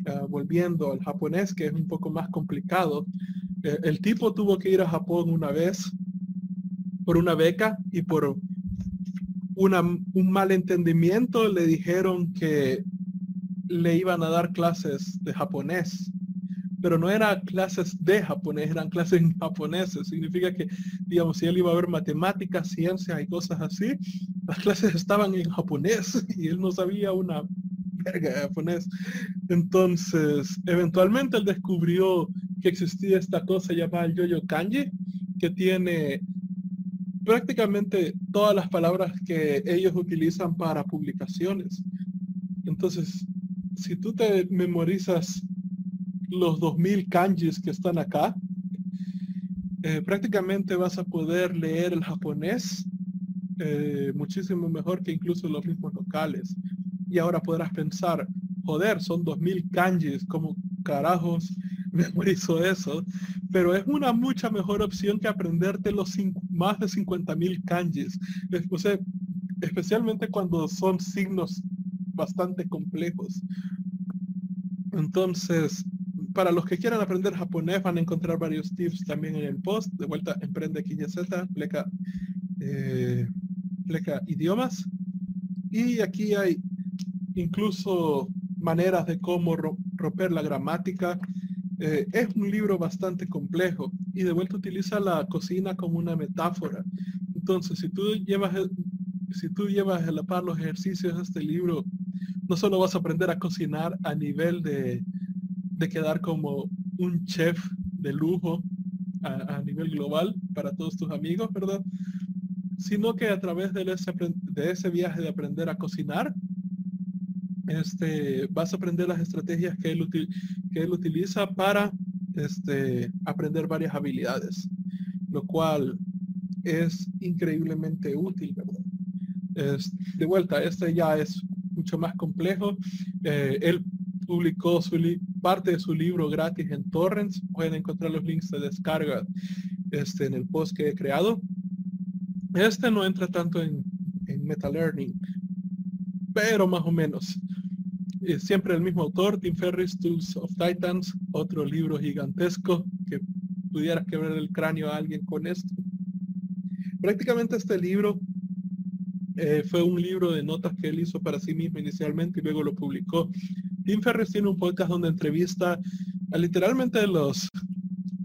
Ah, volviendo al japonés, que es un poco más complicado, eh, el tipo tuvo que ir a Japón una vez por una beca y por una, un malentendimiento le dijeron que le iban a dar clases de japonés pero no eran clases de japonés, eran clases en japonés. Significa que, digamos, si él iba a ver matemáticas, ciencias y cosas así, las clases estaban en japonés y él no sabía una verga de japonés. Entonces, eventualmente él descubrió que existía esta cosa llamada el yo-yo kanji, que tiene prácticamente todas las palabras que ellos utilizan para publicaciones. Entonces, si tú te memorizas los 2000 kanjis que están acá, eh, prácticamente vas a poder leer el japonés eh, muchísimo mejor que incluso los mismos locales. Y ahora podrás pensar, joder, son 2000 kanjis, como carajos memorizo eso? Pero es una mucha mejor opción que aprenderte los más de 50.000 kanjis. O sea, especialmente cuando son signos bastante complejos. Entonces, para los que quieran aprender japonés van a encontrar varios tips también en el post. De vuelta, Emprende Z, pleca, eh, pleca idiomas. Y aquí hay incluso maneras de cómo romper la gramática. Eh, es un libro bastante complejo y de vuelta utiliza la cocina como una metáfora. Entonces, si tú llevas, si tú llevas a la par los ejercicios de este libro, no solo vas a aprender a cocinar a nivel de, de quedar como un chef de lujo a, nivel global para todos tus amigos, ¿verdad? Sino que a través de ese, de ese viaje de aprender a cocinar, este, vas a aprender las estrategias que él, que él utiliza para este, aprender varias habilidades, lo cual es increíblemente útil. Es, de vuelta, este ya es mucho más complejo. Eh, él publicó su parte de su libro gratis en Torrents. Pueden encontrar los links de descarga este, en el post que he creado. Este no entra tanto en, en meta learning, pero más o menos siempre el mismo autor, Tim Ferris, Tools of Titans, otro libro gigantesco que pudieras quebrar el cráneo a alguien con esto. Prácticamente este libro eh, fue un libro de notas que él hizo para sí mismo inicialmente y luego lo publicó. Tim Ferris tiene un podcast donde entrevista a literalmente los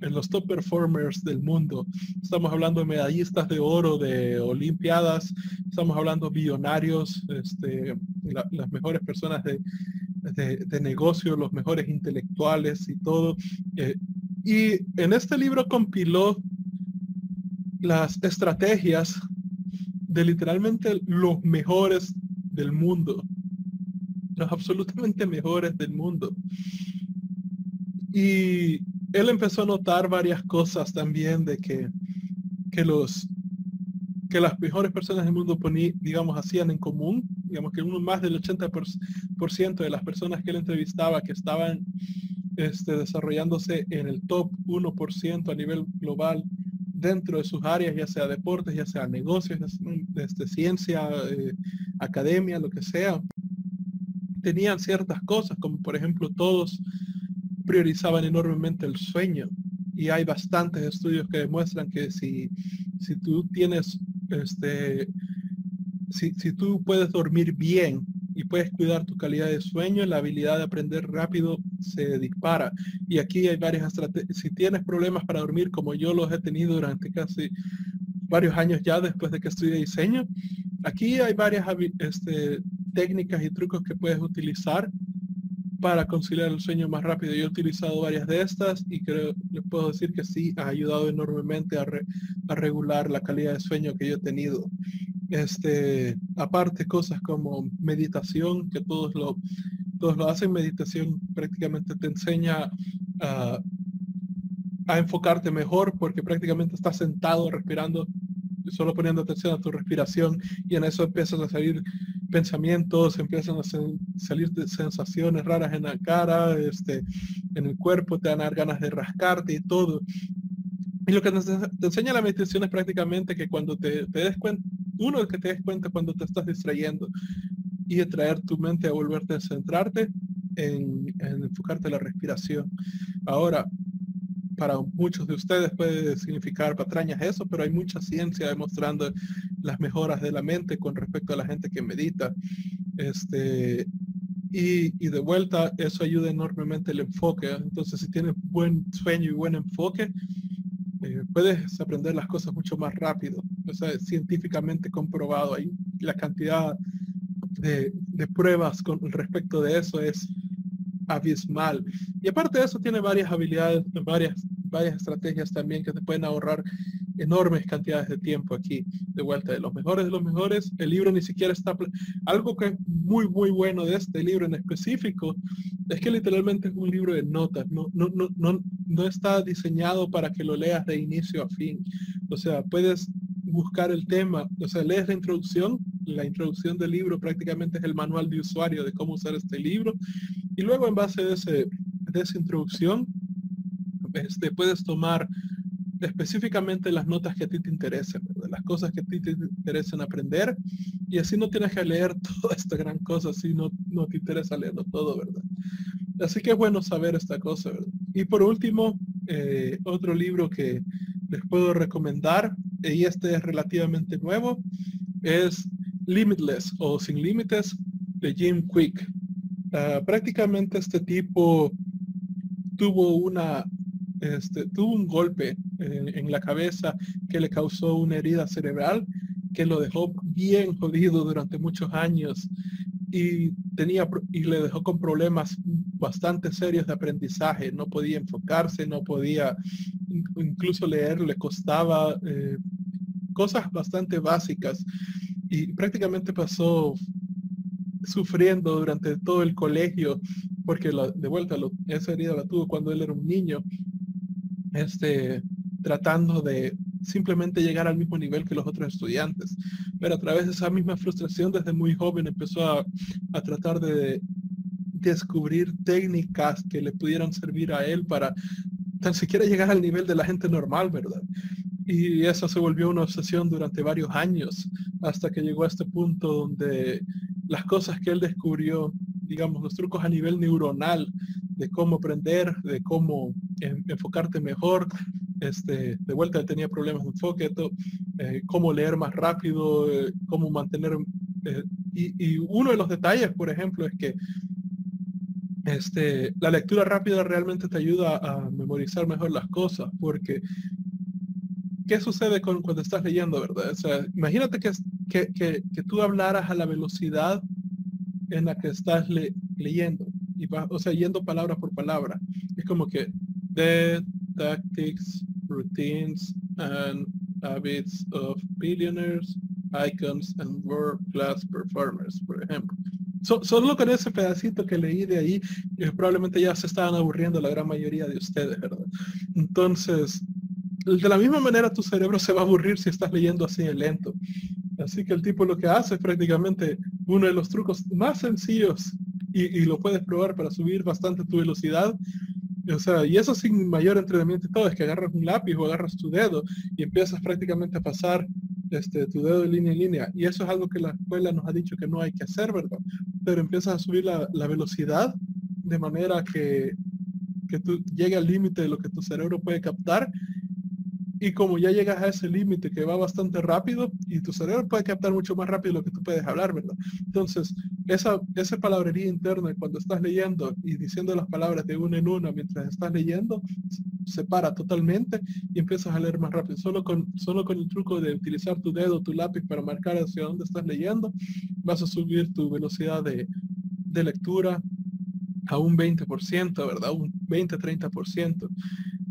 en los top performers del mundo. Estamos hablando de medallistas de oro de Olimpiadas, estamos hablando de billonarios, este, las mejores personas de, de, negocio, los mejores intelectuales y todo. Eh, y en este libro compiló las estrategias de literalmente los mejores del mundo, los absolutamente mejores del mundo. Y él empezó a notar varias cosas también de que, que los que las mejores personas del mundo poní, digamos, hacían en común, digamos que uno más del 80% de las personas que él entrevistaba que estaban este, desarrollándose en el top 1% a nivel global dentro de sus áreas, ya sea deportes, ya sea negocios, desde ciencia, eh, academia, lo que sea, tenían ciertas cosas, como por ejemplo todos priorizaban enormemente el sueño. Y hay bastantes estudios que demuestran que si, si tú tienes, este, si, tú puedes dormir bien y puedes cuidar tu calidad de sueño, la habilidad de aprender rápido se dispara. Y aquí hay varias estrategias. Si tienes problemas para dormir, como yo los he tenido durante casi varios años ya después de que estudié diseño, aquí hay varias este, técnicas y trucos que puedes utilizar para conciliar el sueño más rápido. Yo he utilizado varias de estas y creo, les puedo decir que sí, ha ayudado enormemente a regular la calidad de sueño que yo he tenido. Este, aparte, cosas como meditación, que todos lo, todos lo hacen, meditación prácticamente te enseña a, a enfocarte mejor porque prácticamente estás sentado respirando, solo poniendo atención a tu respiración y en eso empiezas a salir pensamientos, empiezan a salir sensaciones raras en la cara, este, en el cuerpo, te dan ganas de rascarte y todo. Y lo que te, enseña la meditación es prácticamente que cuando te, des cuenta, uno que te des cuenta cuando te estás distrayendo y de traer tu mente a volverte a centrarte en, en enfocarte en la respiración. Ahora, para muchos de ustedes puede significar patrañas eso, pero hay mucha ciencia demostrando las mejoras de la mente con respecto a la gente que medita. Este, y, de vuelta, eso ayuda enormemente el enfoque. Entonces, si tienes buen sueño y buen enfoque, eh, puedes aprender las cosas mucho más rápido. O sea, científicamente comprobado. Ahí la cantidad de, de pruebas con respecto de eso es abismal. Y aparte de eso, tiene varias habilidades, varias, varias estrategias también que te pueden ahorrar enormes cantidades de tiempo aquí de vuelta de los mejores de los mejores. El libro ni siquiera está... Algo que es muy, muy bueno de este libro en específico es que literalmente es un libro de notas. No, no, no, no, no está diseñado para que lo leas de inicio a fin. O sea, puedes buscar el tema, o sea, lees la introducción, la introducción del libro prácticamente es el manual de usuario de cómo usar este libro, y luego en base de, ese, de esa introducción, este, puedes tomar específicamente las notas que a ti te interesen, las cosas que a ti te interesen aprender, y así no tienes que leer toda esta gran cosa si no, no te interesa leerlo todo, ¿verdad? Así que es bueno saber esta cosa. Y por último, eh, otro libro que les puedo recomendar, y este es relativamente nuevo, es Limitless o Sin Límites de Jim Quick. Ah, prácticamente este tipo tuvo una este, tuvo un golpe en, la cabeza que le causó una herida cerebral que lo dejó bien jodido durante muchos años y tenía y le dejó con problemas bastante serios de aprendizaje. No podía enfocarse no podía incluso leer le costaba eh, cosas bastante básicas. Y prácticamente pasó sufriendo durante todo el colegio porque de vuelta esa herida la tuvo cuando él era un niño este tratando de simplemente llegar al mismo nivel que los otros estudiantes. Pero a través de esa misma frustración desde muy joven empezó a, a tratar de descubrir técnicas que le pudieran servir a él para tan siquiera llegar al nivel de la gente normal, ¿verdad? Y eso se volvió una obsesión durante varios años, hasta que llegó a este punto donde las cosas que él descubrió, digamos, los trucos a nivel neuronal de cómo aprender, de cómo enfocarte mejor, este, de vuelta tenía problemas de enfoque, eh, cómo leer más rápido, eh, cómo mantener... Eh, y, uno de los detalles, por ejemplo, es que este, la lectura rápida realmente te ayuda a memorizar mejor las cosas, porque ¿qué sucede con, cuando estás leyendo, verdad? O sea, imagínate que, que, que, tú hablaras a la velocidad en la que estás leyendo, y o sea, yendo palabra por palabra. Es como que the tactics, routines, and habits of billionaires, icons, and world-class performers, por ejemplo solo con ese pedacito que leí de ahí, eh, probablemente ya se estaban aburriendo la gran mayoría de ustedes, ¿verdad? Entonces, de la misma manera tu cerebro se va a aburrir si estás leyendo así en lento. Así que el tipo lo que hace es prácticamente uno de los trucos más sencillos y lo puedes probar para subir bastante tu velocidad. O sea, y eso sin mayor entrenamiento y todo, es que agarras un lápiz o agarras tu dedo y empiezas prácticamente a pasar este, tu dedo de línea en línea. Y eso es algo que la escuela nos ha dicho que no hay que hacer, ¿verdad? Pero empiezas a subir la, la velocidad de manera que, que tú llegue al límite de lo que tu cerebro puede captar y como ya llegas a ese límite que va bastante rápido y tu cerebro puede captar mucho más rápido lo que tú puedes hablar, ¿verdad? Entonces, esa, esa palabrería interna cuando estás leyendo y diciendo las palabras de una en una mientras estás leyendo, se para totalmente y empiezas a leer más rápido. Solo con, solo con el truco de utilizar tu dedo, tu lápiz para marcar hacia dónde estás leyendo, vas a subir tu velocidad de, de lectura a un 20%, ¿verdad? Un 20-30%.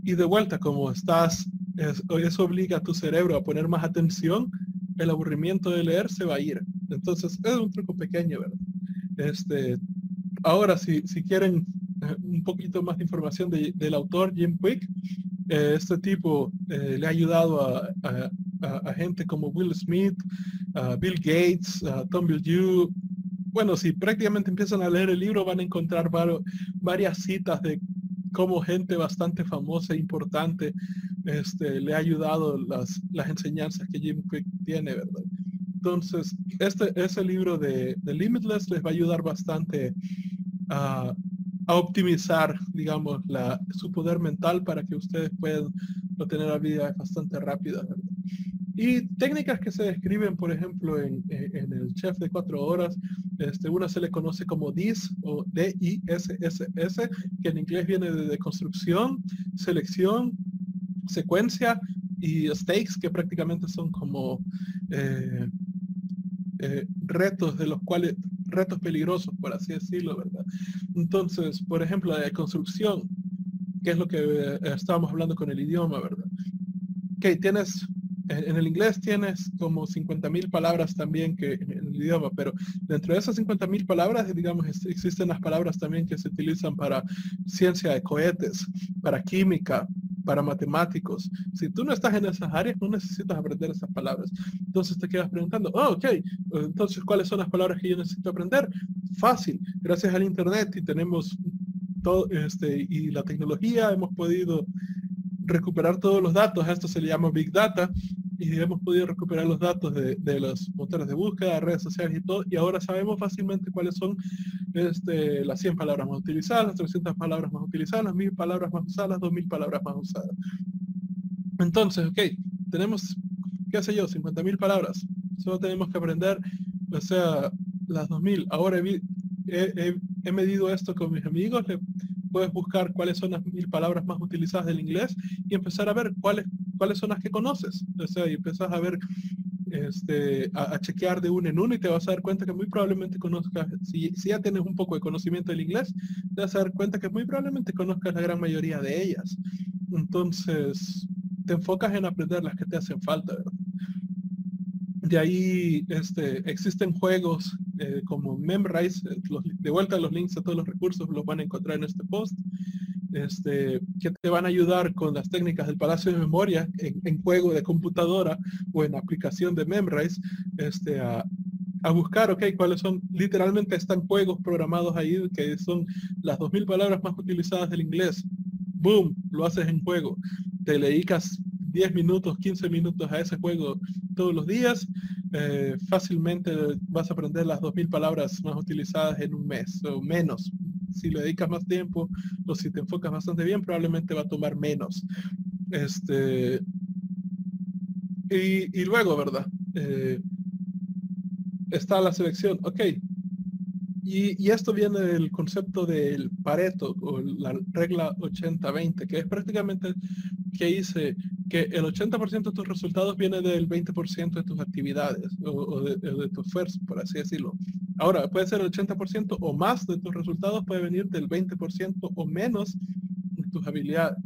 Y de vuelta, como estás eso obliga a tu cerebro a poner más atención, el aburrimiento de leer se va a ir. Entonces, es un truco pequeño, ¿verdad? Este, ahora, si, si quieren eh, un poquito más de información del autor Jim Quick, eh, este tipo eh, le ha ayudado a, gente como Will Smith, Bill Gates, Tom Bilyeu. Bueno, si prácticamente empiezan a leer el libro, van a encontrar varias citas de cómo gente bastante famosa e importante este, le ha ayudado las, las enseñanzas que Jim Quick tiene, ¿verdad? Entonces, este, ese libro de, de Limitless les va a ayudar bastante a, a optimizar, digamos, la, su poder mental para que ustedes puedan tener la vida bastante rápida. Y técnicas que se describen, por ejemplo, en, en, el chef de cuatro horas, este, una se le conoce como DIS o D-I-S-S-S, que en inglés viene de, de construcción, selección, secuencia y stakes que prácticamente son como eh, eh, retos de los cuales retos peligrosos por así decirlo verdad entonces por ejemplo la construcción que es lo que eh, estábamos hablando con el idioma verdad ok, tienes, en, el inglés tienes como 50.000 palabras también que en el idioma, pero dentro de esas 50.000 palabras, digamos, existen las palabras también que se utilizan para ciencia de cohetes, para química, para matemáticos. Si tú no estás en esas áreas, no necesitas aprender esas palabras. Entonces te quedas preguntando, oh, ok, entonces ¿cuáles son las palabras que yo necesito aprender? Fácil, gracias al Internet y tenemos todo, este, y la tecnología hemos podido recuperar todos los datos, esto se le llama Big Data, y hemos podido recuperar los datos de, de, los motores de búsqueda, redes sociales y todo, y ahora sabemos fácilmente cuáles son este, las 100 palabras más utilizadas, las 300 palabras más utilizadas, las 1000 palabras más usadas, las 2000 palabras más usadas. Entonces, ok, tenemos, qué sé yo, 50.000 palabras. Solo tenemos que aprender, o sea, las 2000. Ahora he, he, he medido esto con mis amigos, puedes buscar cuáles son las mil palabras más utilizadas del inglés y empezar a ver cuáles, cuáles son las que conoces. O sea, y empezás a ver, este, a, chequear de uno en uno y te vas a dar cuenta que muy probablemente conozcas, si, si, ya tienes un poco de conocimiento del inglés, te vas a dar cuenta que muy probablemente conozcas la gran mayoría de ellas. Entonces, te enfocas en aprender las que te hacen falta, ¿verdad? De ahí este, existen juegos eh, como Memrise, eh, de vuelta los links a todos los recursos los van a encontrar en este post, este, que te van a ayudar con las técnicas del Palacio de Memoria en, juego de computadora o en aplicación de Memrise, este, a, buscar, ok, cuáles son, literalmente están juegos programados ahí que son las 2.000 palabras más utilizadas del inglés. Boom, lo haces en juego. Te dedicas 10 minutos, 15 minutos a ese juego todos los días, eh, fácilmente vas a aprender las 2.000 palabras más utilizadas en un mes o menos. Si le dedicas más tiempo o si te enfocas bastante bien, probablemente va a tomar menos. Este, y, luego, ¿verdad? Eh, está la selección. Ok, y, esto viene del concepto del Pareto o la regla 80-20, que es prácticamente que dice que el 80% de tus resultados viene del 20% de tus actividades o, de, tu esfuerzo, por así decirlo. Ahora, puede ser el 80% o más de tus resultados, puede venir del 20% o menos de tus habilidades.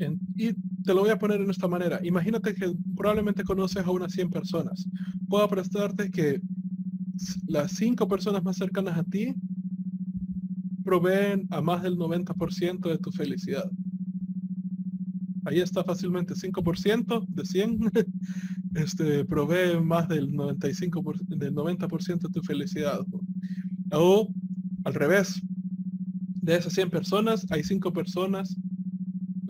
Eh, y te lo voy a poner en esta manera. Imagínate que probablemente conoces a unas 100 personas. Puedo prestarte que las cinco personas más cercanas a ti proveen a más del 90% de tu felicidad. Ahí está fácilmente 5% de 100 este, provee más del 95% del 90% de tu felicidad. O al revés, de esas 100 personas hay 5 personas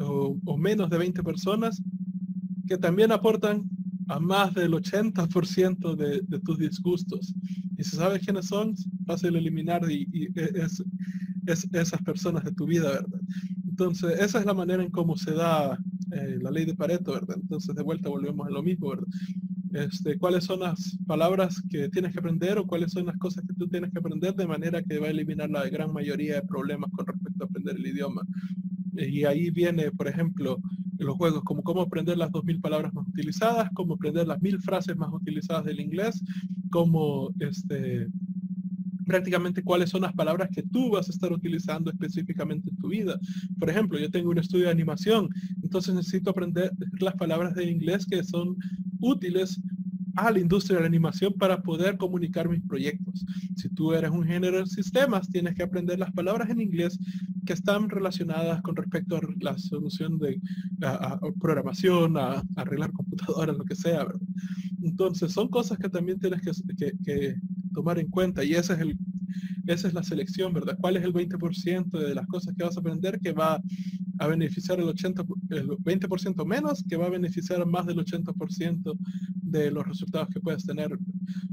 o, menos de 20 personas que también aportan a más del 80% de, de, tus disgustos. Y si sabes quiénes son, fácil eliminar y, es, esas personas de tu vida, ¿verdad? Entonces, esa es la manera en cómo se da eh, la ley de Pareto, ¿verdad? Entonces, de vuelta volvemos a lo mismo, ¿verdad? Este, cuáles son las palabras que tienes que aprender o cuáles son las cosas que tú tienes que aprender de manera que va a eliminar la gran mayoría de problemas con respecto a aprender el idioma. Y ahí viene, por ejemplo, los juegos como cómo aprender las 2.000 palabras más utilizadas, cómo aprender las 1.000 frases más utilizadas del inglés, cómo este, prácticamente cuáles son las palabras que tú vas a estar utilizando específicamente en tu vida. Por ejemplo, yo tengo un estudio de animación, entonces necesito aprender las palabras de inglés que son útiles a la industria de la animación para poder comunicar mis proyectos. Si tú eres un género de sistemas, tienes que aprender las palabras en inglés que están relacionadas con respecto a la solución de programación, a, arreglar computadoras, lo que sea. Entonces, son cosas que también tienes que, tomar en cuenta y ese es el, esa es la selección, ¿verdad? ¿Cuál es el 20% de las cosas que vas a aprender que va a beneficiar el 80, el 20% menos, que va a beneficiar más del 80% de los resultados que puedes tener.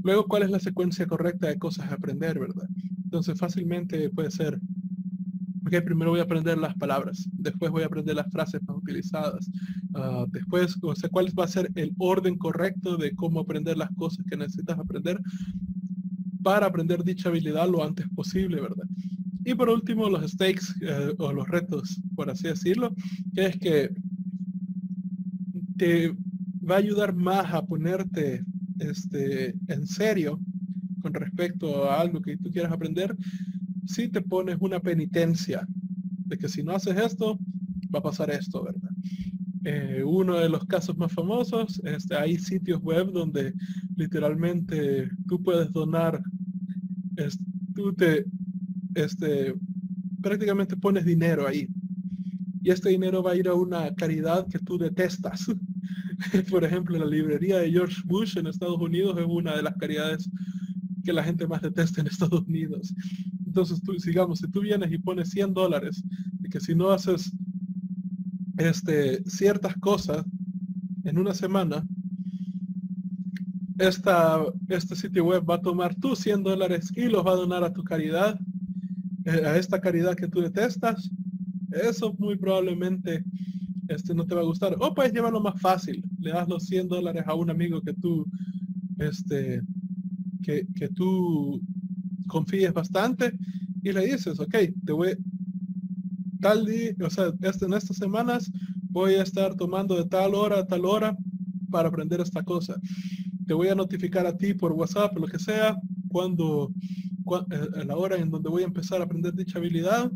Luego, ¿cuál es la secuencia correcta de cosas a aprender, verdad? Entonces, fácilmente puede ser, ok, primero voy a aprender las palabras, después voy a aprender las frases más utilizadas, ah, después, o sea, cuál va a ser el orden correcto de cómo aprender las cosas que necesitas aprender para aprender dicha habilidad lo antes posible, ¿verdad? Y por último, los stakes eh, o los retos, por así decirlo, que es que te va a ayudar más a ponerte este, en serio con respecto a algo que tú quieras aprender si te pones una penitencia de que si no haces esto, va a pasar esto, ¿verdad? Eh, uno de los casos más famosos, este, hay sitios web donde literalmente tú puedes donar, tú te, este, prácticamente pones dinero ahí. Y este dinero va a ir a una caridad que tú detestas. Por ejemplo, la librería de George Bush en Estados Unidos es una de las caridades que la gente más detesta en Estados Unidos. Entonces, tú, digamos, si tú vienes y pones 100 dólares, y que si no haces este, ciertas cosas en una semana, esta, este sitio web va a tomar tus 100 dólares y los va a donar a tu caridad, eh, a esta caridad que tú detestas. Eso muy probablemente este, no te va a gustar. O puedes llevarlo más fácil. Le das los 100 dólares a un amigo que tú, este, que, que tú confíes bastante y le dices, ok, te voy, tal día, o sea, este, en estas semanas voy a estar tomando de tal hora a tal hora para aprender esta cosa. Te voy a notificar a ti por WhatsApp, lo que sea, cuando, eh, a la hora en donde voy a empezar a aprender dicha habilidad,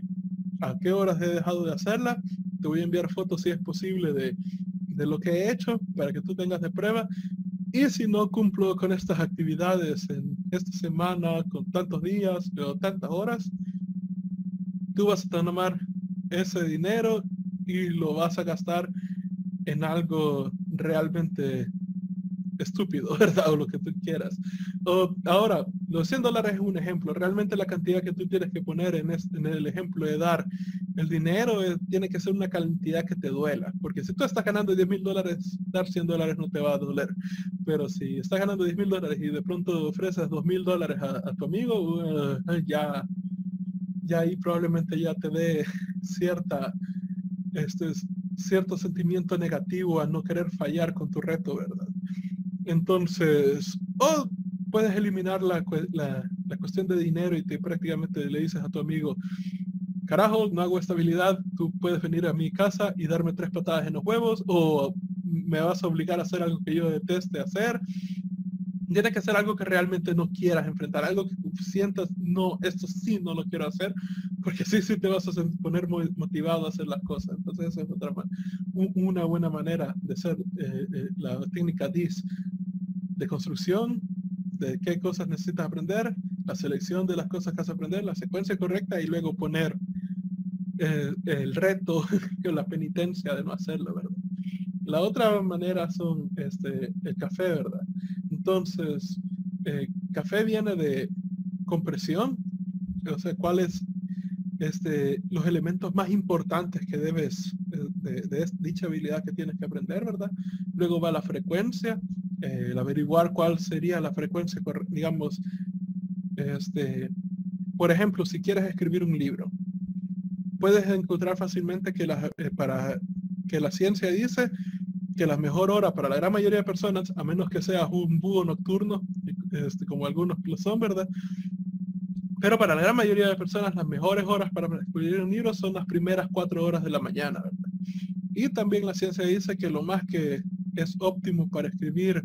a qué horas he dejado de hacerla. Te voy a enviar fotos si es posible de, de lo que he hecho para que tú tengas de prueba. Y si no cumplo con estas actividades en esta semana, con tantos días o tantas horas, tú vas a tomar ese dinero y lo vas a gastar en algo realmente estúpido, ¿verdad? O lo que tú quieras. O, ahora, los 100 dólares es un ejemplo. Realmente la cantidad que tú tienes que poner en, en el ejemplo de dar el dinero tiene que ser una cantidad que te duela. Porque si tú estás ganando 10 mil dólares, dar 100 dólares no te va a doler. Pero si estás ganando 10 mil dólares y de pronto ofreces 2 mil dólares a, tu amigo, uh, ya, ya ahí probablemente ya te dé cierta, este, cierto sentimiento negativo a no querer fallar con tu reto, ¿verdad? Entonces, o puedes eliminar la, la, la, cuestión de dinero y te prácticamente le dices a tu amigo, carajo, no hago estabilidad, tú puedes venir a mi casa y darme tres patadas en los huevos o me vas a obligar a hacer algo que yo deteste hacer tiene que ser algo que realmente no quieras enfrentar, algo que sientas, no, esto sí no lo quiero hacer, porque sí, sí te vas a poner muy motivado a hacer las cosas. Entonces esa es otra una buena manera de hacer eh, eh, la técnica DIS de construcción, de qué cosas necesitas aprender, la selección de las cosas que vas a aprender, la secuencia correcta y luego poner eh, el reto o la penitencia de no hacerlo, ¿verdad? La otra manera son este, el café, ¿verdad? Entonces, eh, café viene de compresión, o sea, cuáles este, los elementos más importantes que debes, eh, de, dicha habilidad que tienes que aprender, ¿verdad? Luego va la frecuencia, el averiguar cuál sería la frecuencia, digamos, este, por ejemplo, si quieres escribir un libro, puedes encontrar fácilmente que la, para que la ciencia dice que la mejor hora para la gran mayoría de personas, a menos que seas un búho nocturno, este, como algunos lo son, ¿verdad? Pero para la gran mayoría de personas, las mejores horas para escribir un libro son las primeras cuatro horas de la mañana. Y también la ciencia dice que lo más que es óptimo para escribir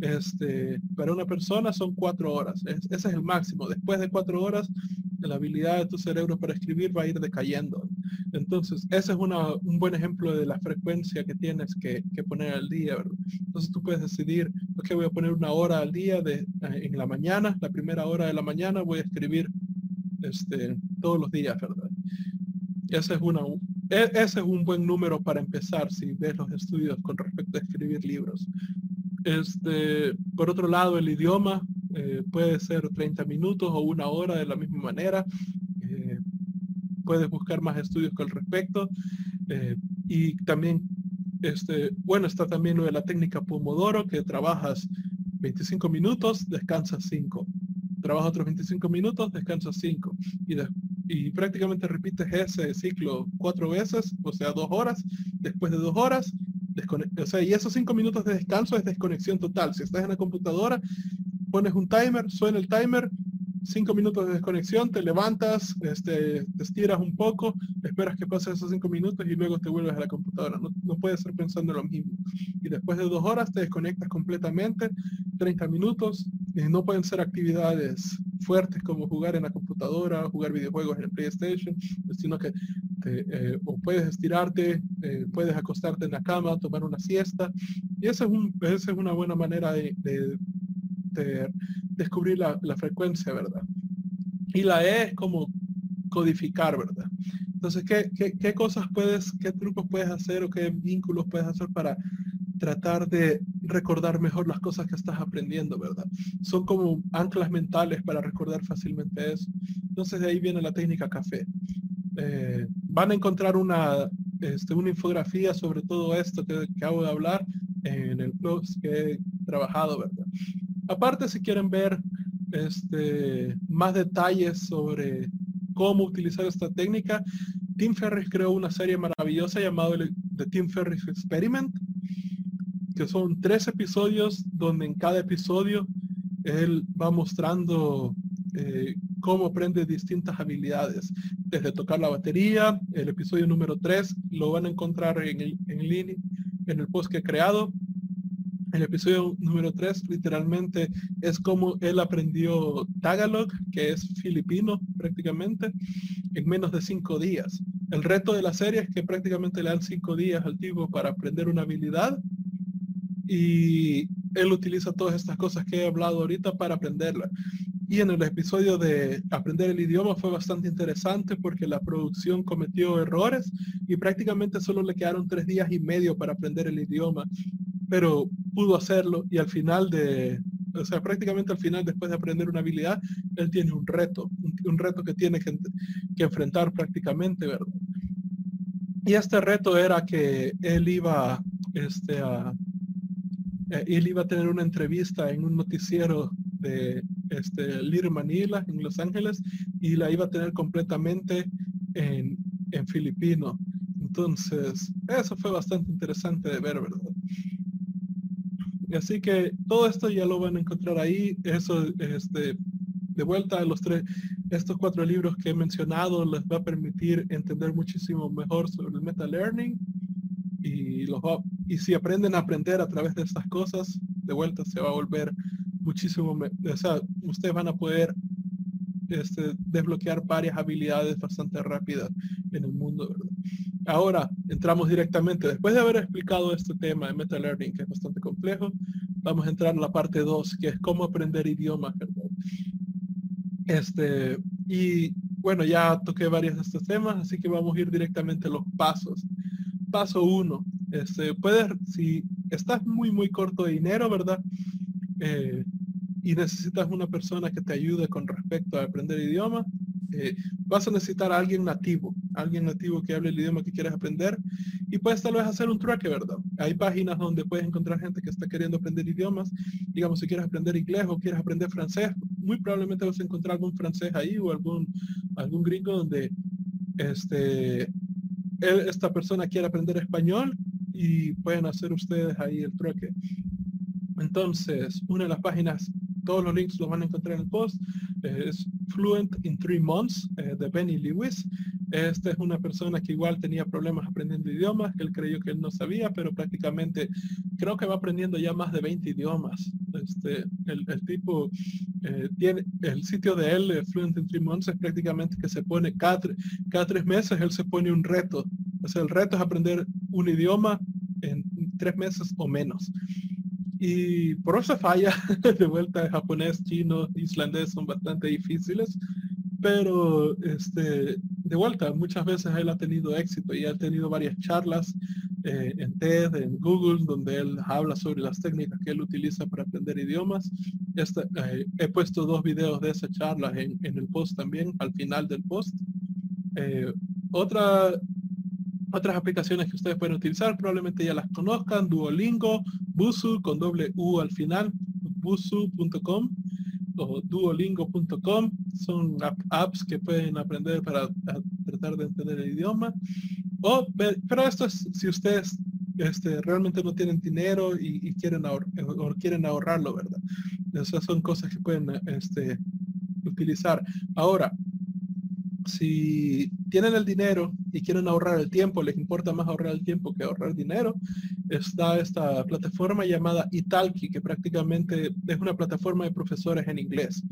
este, para una persona son cuatro horas. ese es el máximo. Después de cuatro horas, la habilidad de tu cerebro para escribir va a ir decayendo. Entonces, ese es un buen ejemplo de la frecuencia que tienes que, poner al día. Entonces tú puedes decidir, ok, voy a poner una hora al día de, eh, en la mañana, la primera hora de la mañana voy a escribir este, todos los días, ¿verdad? Ese es, una, e, ese es un buen número para empezar si ves los estudios con respecto a escribir libros. Este, por otro lado, el idioma eh, puede ser 30 minutos o una hora de la misma manera puedes buscar más estudios con respecto. Eh, y también, este, bueno, está también de la técnica Pomodoro, que trabajas 25 minutos, descansas 5. Trabajas otros 25 minutos, descansas 5. Y, y prácticamente repites ese ciclo cuatro veces, o sea, dos horas. Después de dos horas, o sea, y esos cinco minutos de descanso es desconexión total. Si estás en la computadora, pones un timer, suena el timer, cinco minutos de desconexión, te levantas, este, te estiras un poco, esperas que pasen esos cinco minutos y luego te vuelves a la computadora. No, no puedes estar pensando lo mismo. Y después de dos horas te desconectas completamente, 30 minutos, no pueden ser actividades fuertes como jugar en la computadora, jugar videojuegos en el PlayStation, sino que eh, o puedes estirarte, eh, puedes acostarte en la cama, tomar una siesta. Y esa es, un, una buena manera de, descubrir la, frecuencia, ¿verdad? Y la E es como codificar, ¿verdad? Entonces, ¿qué, qué, cosas puedes, qué trucos puedes hacer o qué vínculos puedes hacer para tratar de recordar mejor las cosas que estás aprendiendo, ¿verdad? Son como anclas mentales para recordar fácilmente eso. Entonces de ahí viene la técnica café. Eh, van a encontrar una, este, una infografía sobre todo esto que, que acabo de hablar en el blog que he trabajado. Aparte, si quieren ver este, más detalles sobre cómo utilizar esta técnica, Tim Ferris creó una serie maravillosa llamada The Tim Ferris Experiment, que son tres episodios donde en cada episodio él va mostrando eh, cómo aprende distintas habilidades, desde tocar la batería, el episodio número 3 lo van a encontrar en el, en en el post que he creado. El episodio número 3 literalmente es como él aprendió Tagalog, que es filipino prácticamente, en menos de cinco días. El reto de la serie es que prácticamente le dan cinco días al tipo para aprender una habilidad y él utiliza todas estas cosas que he hablado ahorita para aprenderla. Y en el episodio de aprender el idioma fue bastante interesante porque la producción cometió errores y prácticamente solo le quedaron tres días y medio para aprender el idioma, pero pudo hacerlo y al final de, o sea, prácticamente al final después de aprender una habilidad, él tiene un reto, un, reto que tiene que, que enfrentar prácticamente, ¿verdad? Y este reto era que él iba este, a eh, él iba a tener una entrevista en un noticiero de este, Little Manila en Los Ángeles y la iba a tener completamente en, en filipino. Entonces, eso fue bastante interesante de ver, ¿verdad? Así que todo esto ya lo van a encontrar ahí. Eso, este, de vuelta a los tres, estos cuatro libros que he mencionado les va a permitir entender muchísimo mejor sobre el meta learning y los y si aprenden a aprender a través de estas cosas, de vuelta se va a volver muchísimo, o sea, ustedes van a poder este, desbloquear varias habilidades bastante rápidas en el mundo, ¿verdad? Ahora, entramos directamente, después de haber explicado este tema de meta learning, que es bastante complejo, vamos a entrar en la parte 2, que es cómo aprender idiomas. Este, y bueno, ya toqué varios de estos temas, así que vamos a ir directamente a los pasos. Paso 1, este, puedes, si estás muy, muy corto de dinero, ¿verdad? Eh, y necesitas una persona que te ayude con respecto a aprender idioma, eh, vas a necesitar a alguien nativo, alguien nativo que hable el idioma que quieres aprender y puedes tal vez hacer un trueque, ¿verdad? Hay páginas donde puedes encontrar gente que está queriendo aprender idiomas, digamos, si quieres aprender inglés o quieres aprender francés, muy probablemente vas a encontrar algún francés ahí o algún, algún gringo donde este, esta persona quiere aprender español y pueden hacer ustedes ahí el trueque. Entonces, una de las páginas, todos los links los van a encontrar en el post, es Fluent in Three Months eh, de Benny Lewis. Esta es una persona que igual tenía problemas aprendiendo idiomas, que él creyó que él no sabía, pero prácticamente creo que va aprendiendo ya más de 20 idiomas. Este, el, tipo eh, tiene, el sitio de él, Fluent in Three Months, es prácticamente que se pone cada, cada tres meses, él se pone un reto. O sea, el reto es aprender un idioma en tres meses o menos. Y por eso falla, de vuelta japonés, chino, islandés son bastante difíciles, pero este, de vuelta, muchas veces él ha tenido éxito y ha tenido varias charlas eh, en TED, en Google, donde él habla sobre las técnicas que él utiliza para aprender idiomas. Este, eh, he puesto dos videos de esa charla en, en, el post también, al final del post. Eh, otra otras aplicaciones que ustedes pueden utilizar, probablemente ya las conozcan, Duolingo, Busu con doble U al final, busu.com o duolingo.com, son apps que pueden aprender para tratar de entender el idioma. O, pero esto es si ustedes este, realmente no tienen dinero y, quieren, o quieren ahorrarlo, ¿verdad? Esas son cosas que pueden este, utilizar. Ahora, si tienen el dinero y quieren ahorrar el tiempo, les importa más ahorrar el tiempo que ahorrar dinero, está esta plataforma llamada Italki, que prácticamente es una plataforma de profesores en inglés.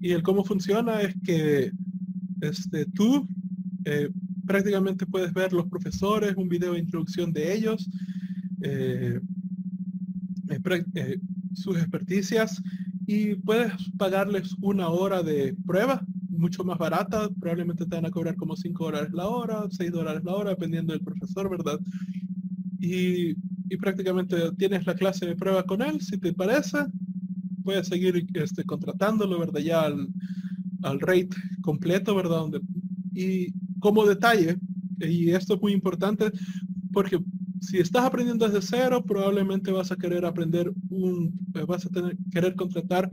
Y el cómo funciona es que este, tú, eh, prácticamente puedes ver los profesores, un video de introducción de ellos, eh, eh, sus experticias y puedes pagarles una hora de prueba mucho más barata, probablemente te van a cobrar como 5 dólares la hora, 6 dólares la hora, dependiendo del profesor, ¿verdad? Y, y, prácticamente tienes la clase de prueba con él, si te parece, puedes seguir este, contratándolo, ¿verdad? Ya al, al rate completo, ¿verdad? Donde, y como detalle, y esto es muy importante, porque si estás aprendiendo desde cero, probablemente vas a querer aprender un, eh, vas a tener, querer contratar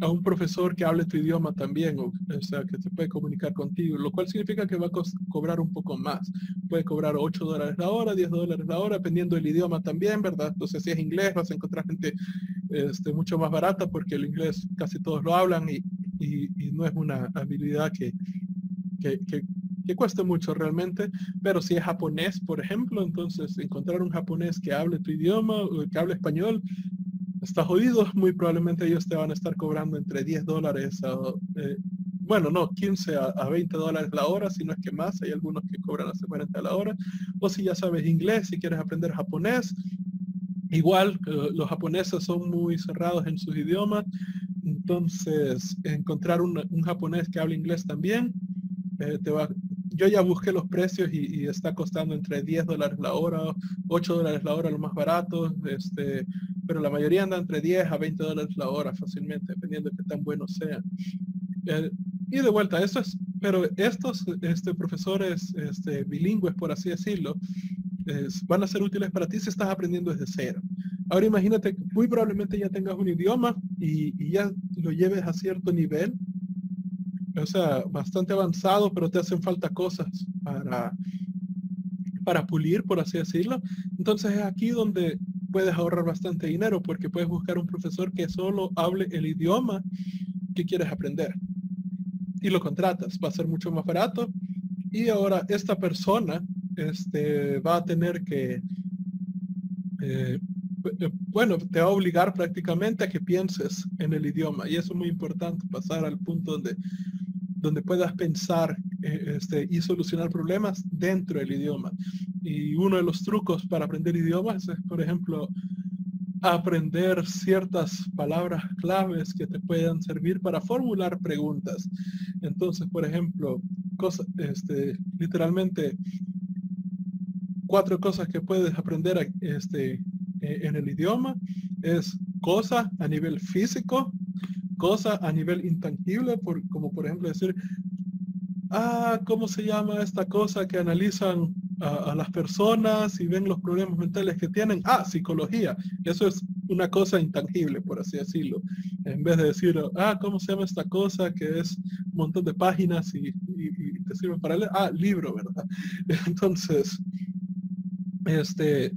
a un profesor que hable tu idioma también, o, sea, que se puede comunicar contigo, lo cual significa que va a cobrar un poco más. Puede cobrar 8 dólares la hora, 10 dólares la hora, dependiendo del idioma también, ¿verdad? Entonces, si es inglés, vas a encontrar gente este, mucho más barata porque el inglés casi todos lo hablan y, no es una habilidad que, que, que cueste mucho realmente, pero si es japonés, por ejemplo, entonces encontrar un japonés que hable tu idioma que hable español, está jodido, muy probablemente ellos te van a estar cobrando entre 10 dólares a, eh, bueno, no, 15 a, 20 dólares la hora, si no es que más, hay algunos que cobran hasta 40 a la hora, o si ya sabes inglés, si quieres aprender japonés, igual eh, los japoneses son muy cerrados en sus idiomas, entonces encontrar un, japonés que hable inglés también, eh, te va, yo ya busqué los precios y, está costando entre 10 dólares la hora, 8 dólares la hora, lo más barato, este, pero la mayoría anda entre 10 a 20 dólares la hora fácilmente, dependiendo de qué tan buenos sean. Eh, y de vuelta, eso es, pero estos este, profesores este, bilingües, por así decirlo, van a ser útiles para ti si estás aprendiendo desde cero. Ahora imagínate, muy probablemente ya tengas un idioma y, y ya lo lleves a cierto nivel o sea, bastante avanzado, pero te hacen falta cosas para, para pulir, por así decirlo. Entonces es aquí donde puedes ahorrar bastante dinero porque puedes buscar un profesor que solo hable el idioma que quieres aprender. Y lo contratas, va a ser mucho más barato. Y ahora esta persona este, va a tener que, eh, eh, bueno, te va a obligar prácticamente a que pienses en el idioma. Y eso es muy importante, pasar al punto donde donde puedas pensar este, y solucionar problemas dentro del idioma. Y uno de los trucos para aprender idiomas es, por ejemplo, aprender ciertas palabras claves que te puedan servir para formular preguntas. Entonces, por ejemplo, cosas, este, literalmente cuatro cosas que puedes aprender este, e, en el idioma es cosa a nivel físico, cosa a nivel intangible, por, como por ejemplo decir, ah, ¿cómo se llama esta cosa que analizan a, las personas y ven los problemas mentales que tienen? Ah, psicología. Eso es una cosa intangible, por así decirlo. En vez de decir, ah, ¿cómo se llama esta cosa que es un montón de páginas y, te sirve para leer? Ah, libro, ¿verdad? Entonces, este,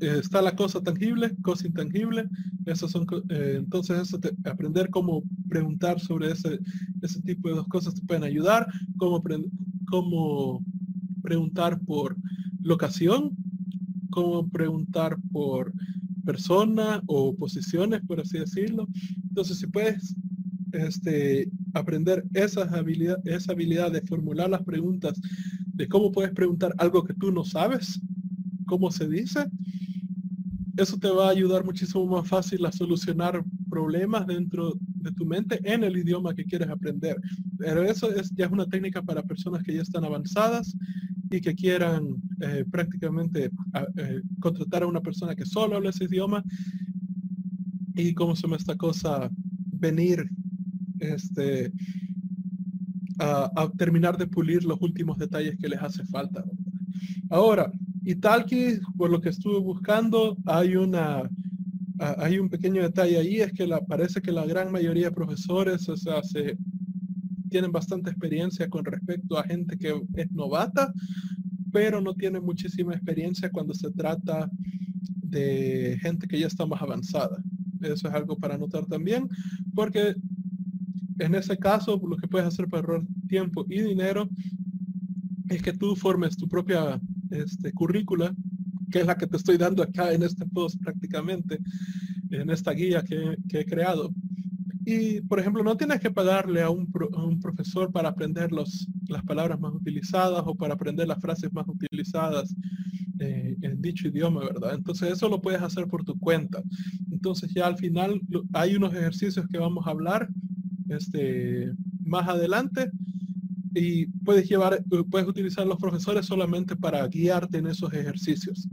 está la cosa tangible, cosa intangible. Eso son, eh, entonces, eso aprender cómo preguntar sobre ese, ese tipo de dos cosas te pueden ayudar. Cómo, cómo preguntar por locación, cómo preguntar por persona o posiciones, por así decirlo. Entonces, si puedes este, aprender esas habilidad, esa habilidad de formular las preguntas, de cómo puedes preguntar algo que tú no sabes, cómo se dice, eso te va a ayudar muchísimo más fácil a solucionar problemas dentro tu mente en el idioma que quieres aprender. Pero eso es, ya es una técnica para personas que ya están avanzadas y que quieran eh, prácticamente eh, contratar a una persona que solo habla ese idioma y cómo se llama esta cosa, venir este, a, a, terminar de pulir los últimos detalles que les hace falta. Ahora, que por lo que estuve buscando, hay una hay un pequeño detalle ahí, es que la, parece que la gran mayoría de profesores, o sea, se, tienen bastante experiencia con respecto a gente que es novata, pero no tienen muchísima experiencia cuando se trata de gente que ya está más avanzada. Eso es algo para notar también, porque en ese caso lo que puedes hacer para ahorrar tiempo y dinero es que tú formes tu propia este, currícula, que es la que te estoy dando acá en este post prácticamente, en esta guía que, he creado. Y, por ejemplo, no tienes que pagarle a un, profesor para aprender los las palabras más utilizadas o para aprender las frases más utilizadas eh, en dicho idioma, ¿verdad? Entonces eso lo puedes hacer por tu cuenta. Entonces ya al final hay unos ejercicios que vamos a hablar este, más adelante y puedes llevar, puedes utilizar los profesores solamente para guiarte en esos ejercicios.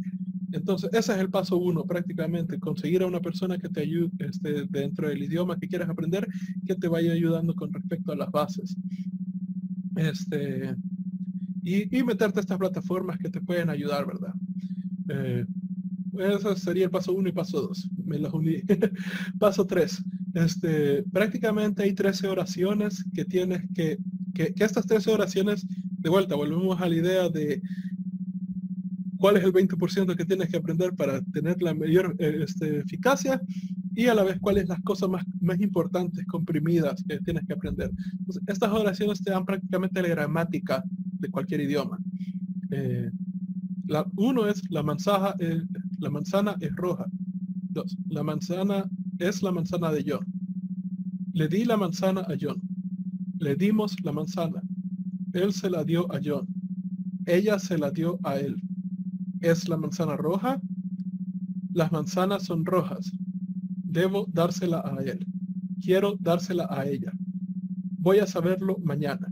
Entonces, ese es el paso uno, prácticamente, conseguir a una persona que te ayude este, dentro del idioma que quieras aprender, que te vaya ayudando con respecto a las bases. Este, y, meterte a estas plataformas que te pueden ayudar, ¿verdad? Eh, ese sería el paso uno y paso dos. Me los uní. paso tres. Este, prácticamente hay 13 oraciones que tienes que, que, que estas 13 oraciones, de vuelta, volvemos a la idea de cuál es el 20% que tienes que aprender para tener la mayor eh, este, eficacia y a la vez cuáles las cosas más, más importantes, comprimidas que tienes que aprender. estas oraciones te dan prácticamente la gramática de cualquier idioma. Eh, la, uno es la manzana, eh, la manzana es roja. Dos, la manzana es la manzana de John. Le di la manzana a John. Le dimos la manzana. Él se la dio a John. Ella se la dio a él es la manzana roja. Las manzanas son rojas. Debo dársela a él. Quiero dársela a ella. Voy a saberlo mañana.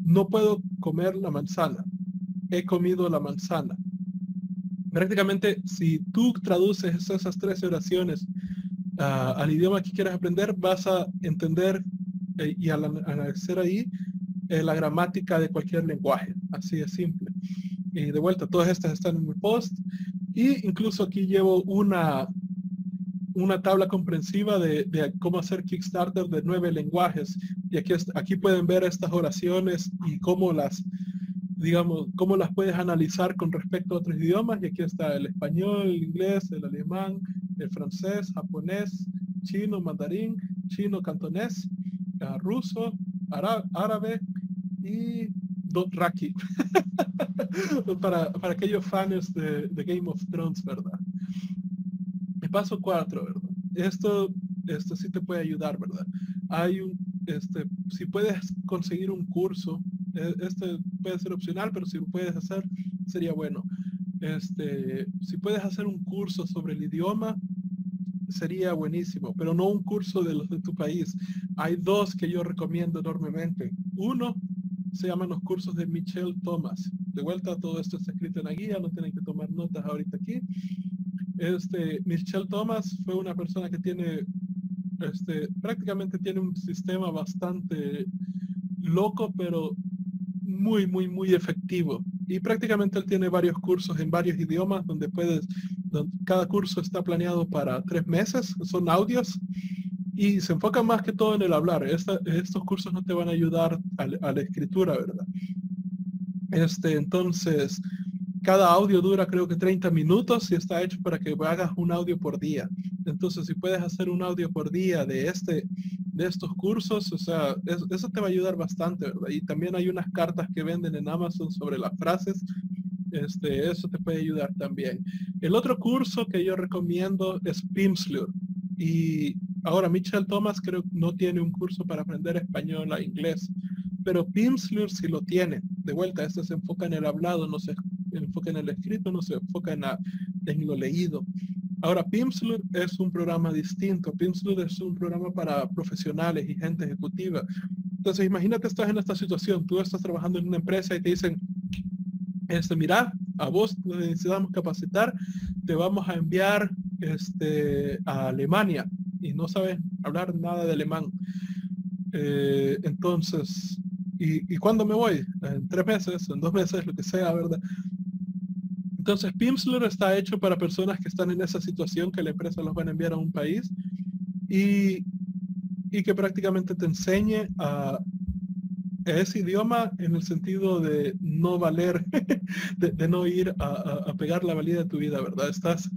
No puedo comer la manzana. He comido la manzana. Prácticamente, si tú traduces esas tres oraciones ah, al idioma que quieras aprender, vas a entender eh, y al analizar ahí eh, la gramática de cualquier lenguaje. Así de simple. Y de vuelta, todas estas están en mi post. Y incluso aquí llevo una, una tabla comprensiva de, de, cómo hacer Kickstarter de nueve lenguajes. Y aquí, aquí pueden ver estas oraciones y cómo las, digamos, cómo las puedes analizar con respecto a otros idiomas. Y aquí está el español, el inglés, el alemán, el francés, japonés, chino, mandarín, chino, cantonés, uh, ruso, árabe y Raki. para, para aquellos fans de, Game of Thrones, ¿verdad? El paso cuatro, ¿verdad? Esto, esto sí te puede ayudar, ¿verdad? Hay un, este, si puedes conseguir un curso, e, este puede ser opcional, pero si lo puedes hacer, sería bueno. Este, si puedes hacer un curso sobre el idioma, sería buenísimo, pero no un curso de los de tu país. Hay dos que yo recomiendo enormemente. Uno se llaman los cursos de Michelle Thomas. De vuelta, todo esto está escrito en la guía, no tienen que tomar notas ahorita aquí. Este, Michelle Thomas fue una persona que tiene, este, prácticamente tiene un sistema bastante loco, pero muy, muy, muy efectivo. Y prácticamente él tiene varios cursos en varios idiomas donde puedes, cada curso está planeado para tres meses, son audios y se enfoca más que todo en el hablar. estos cursos no te van a ayudar a, la escritura, ¿verdad? Este, entonces, cada audio dura creo que 30 minutos y está hecho para que hagas un audio por día. Entonces, si puedes hacer un audio por día de este de estos cursos, o sea, eso, te va a ayudar bastante, ¿verdad? Y también hay unas cartas que venden en Amazon sobre las frases. Este, eso te puede ayudar también. El otro curso que yo recomiendo es Pimsleur. Y Ahora, Michelle Thomas creo que no tiene un curso para aprender español a inglés, pero Pimsleur sí lo tiene. De vuelta, este se enfoca en el hablado, no se enfoca en el escrito, no se enfoca en, en lo leído. Ahora, Pimsleur es un programa distinto. Pimsleur es un programa para profesionales y gente ejecutiva. Entonces, imagínate, estás en esta situación, tú estás trabajando en una empresa y te dicen, este, mira, a vos necesitamos capacitar, te vamos a enviar este, a Alemania y no sabes hablar nada de alemán. Eh, entonces, ¿y, ¿y cuándo me voy? En tres meses, en dos meses, lo que sea, ¿verdad? Entonces, Pimsleur está hecho para personas que están en esa situación que la empresa los va a enviar a un país y, y que prácticamente te enseñe a, ese idioma en el sentido de no valer, de, no ir a, a, pegar la valía de tu vida, ¿verdad? Estás,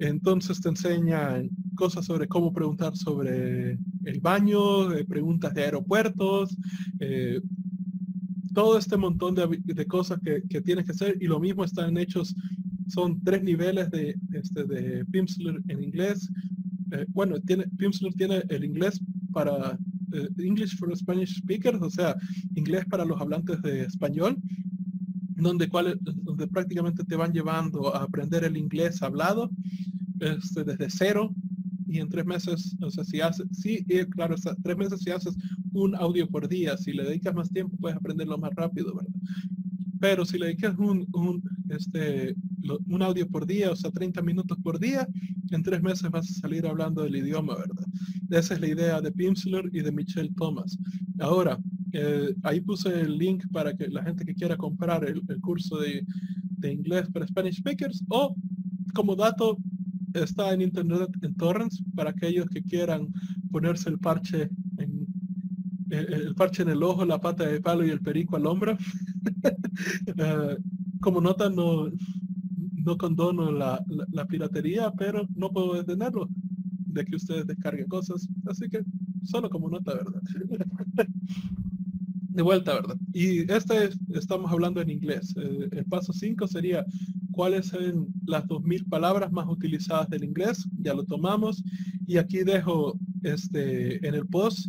entonces te enseña cosas sobre cómo preguntar sobre el baño, eh, preguntas de aeropuertos, eh, todo este montón de, cosas que, tienes que hacer y lo mismo están hechos, son tres niveles de, este, de Pimsleur en inglés. Eh, bueno, tiene, Pimsleur tiene el inglés para eh, English for Spanish Speakers, o sea, inglés para los hablantes de español, donde, cual, donde prácticamente te van llevando a aprender el inglés hablado este, desde cero y en tres meses, o sea, si haces, sí, claro, tres meses si haces un audio por día, si le dedicas más tiempo puedes aprenderlo más rápido, ¿verdad? Pero si le dedicas un, un, este, un audio por día, o sea, 30 minutos por día, en tres meses vas a salir hablando del idioma, ¿verdad? Esa es la idea de Pimsleur y de Michelle Thomas. Ahora, eh, ahí puse el link para que la gente que quiera comprar el, curso de, de, inglés para Spanish Speakers o como dato está en internet en torrents para aquellos que quieran ponerse el parche en el, parche en el ojo, la pata de palo y el perico al hombro. Eh, como nota no, no condono la, la, piratería, pero no puedo detenerlo de que ustedes descarguen cosas. Así que solo como nota, ¿verdad? de vuelta, ¿verdad? Y este estamos hablando en inglés. Eh, el paso 5 sería cuáles son las 2000 palabras más utilizadas del inglés. Ya lo tomamos. Y aquí dejo este en el post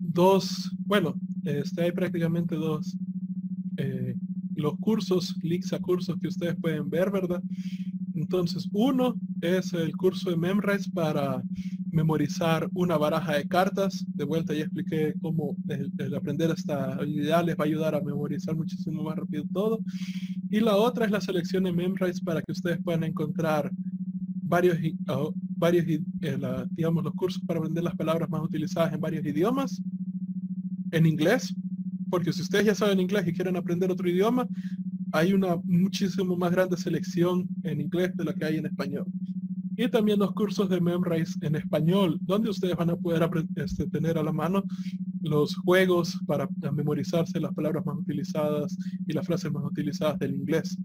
dos, bueno, este, hay prácticamente dos eh, los cursos, links a cursos que ustedes pueden ver, ¿verdad? Entonces, uno es el curso de Memrise para memorizar una baraja de cartas. De vuelta ya expliqué cómo el, aprender esta habilidad les va a ayudar a memorizar muchísimo más rápido todo. Y la otra es la selección de Memrise para que ustedes puedan encontrar varios, varios eh, digamos, los cursos para aprender las palabras más utilizadas en varios idiomas, en inglés, porque si ustedes ya saben inglés y quieren aprender otro idioma, hay una muchísimo más grande selección en inglés de lo que hay en español. Y también los cursos de Memrise en español, donde ustedes van a poder este, tener a la mano los juegos para memorizarse las palabras más utilizadas y las frases más utilizadas del inglés.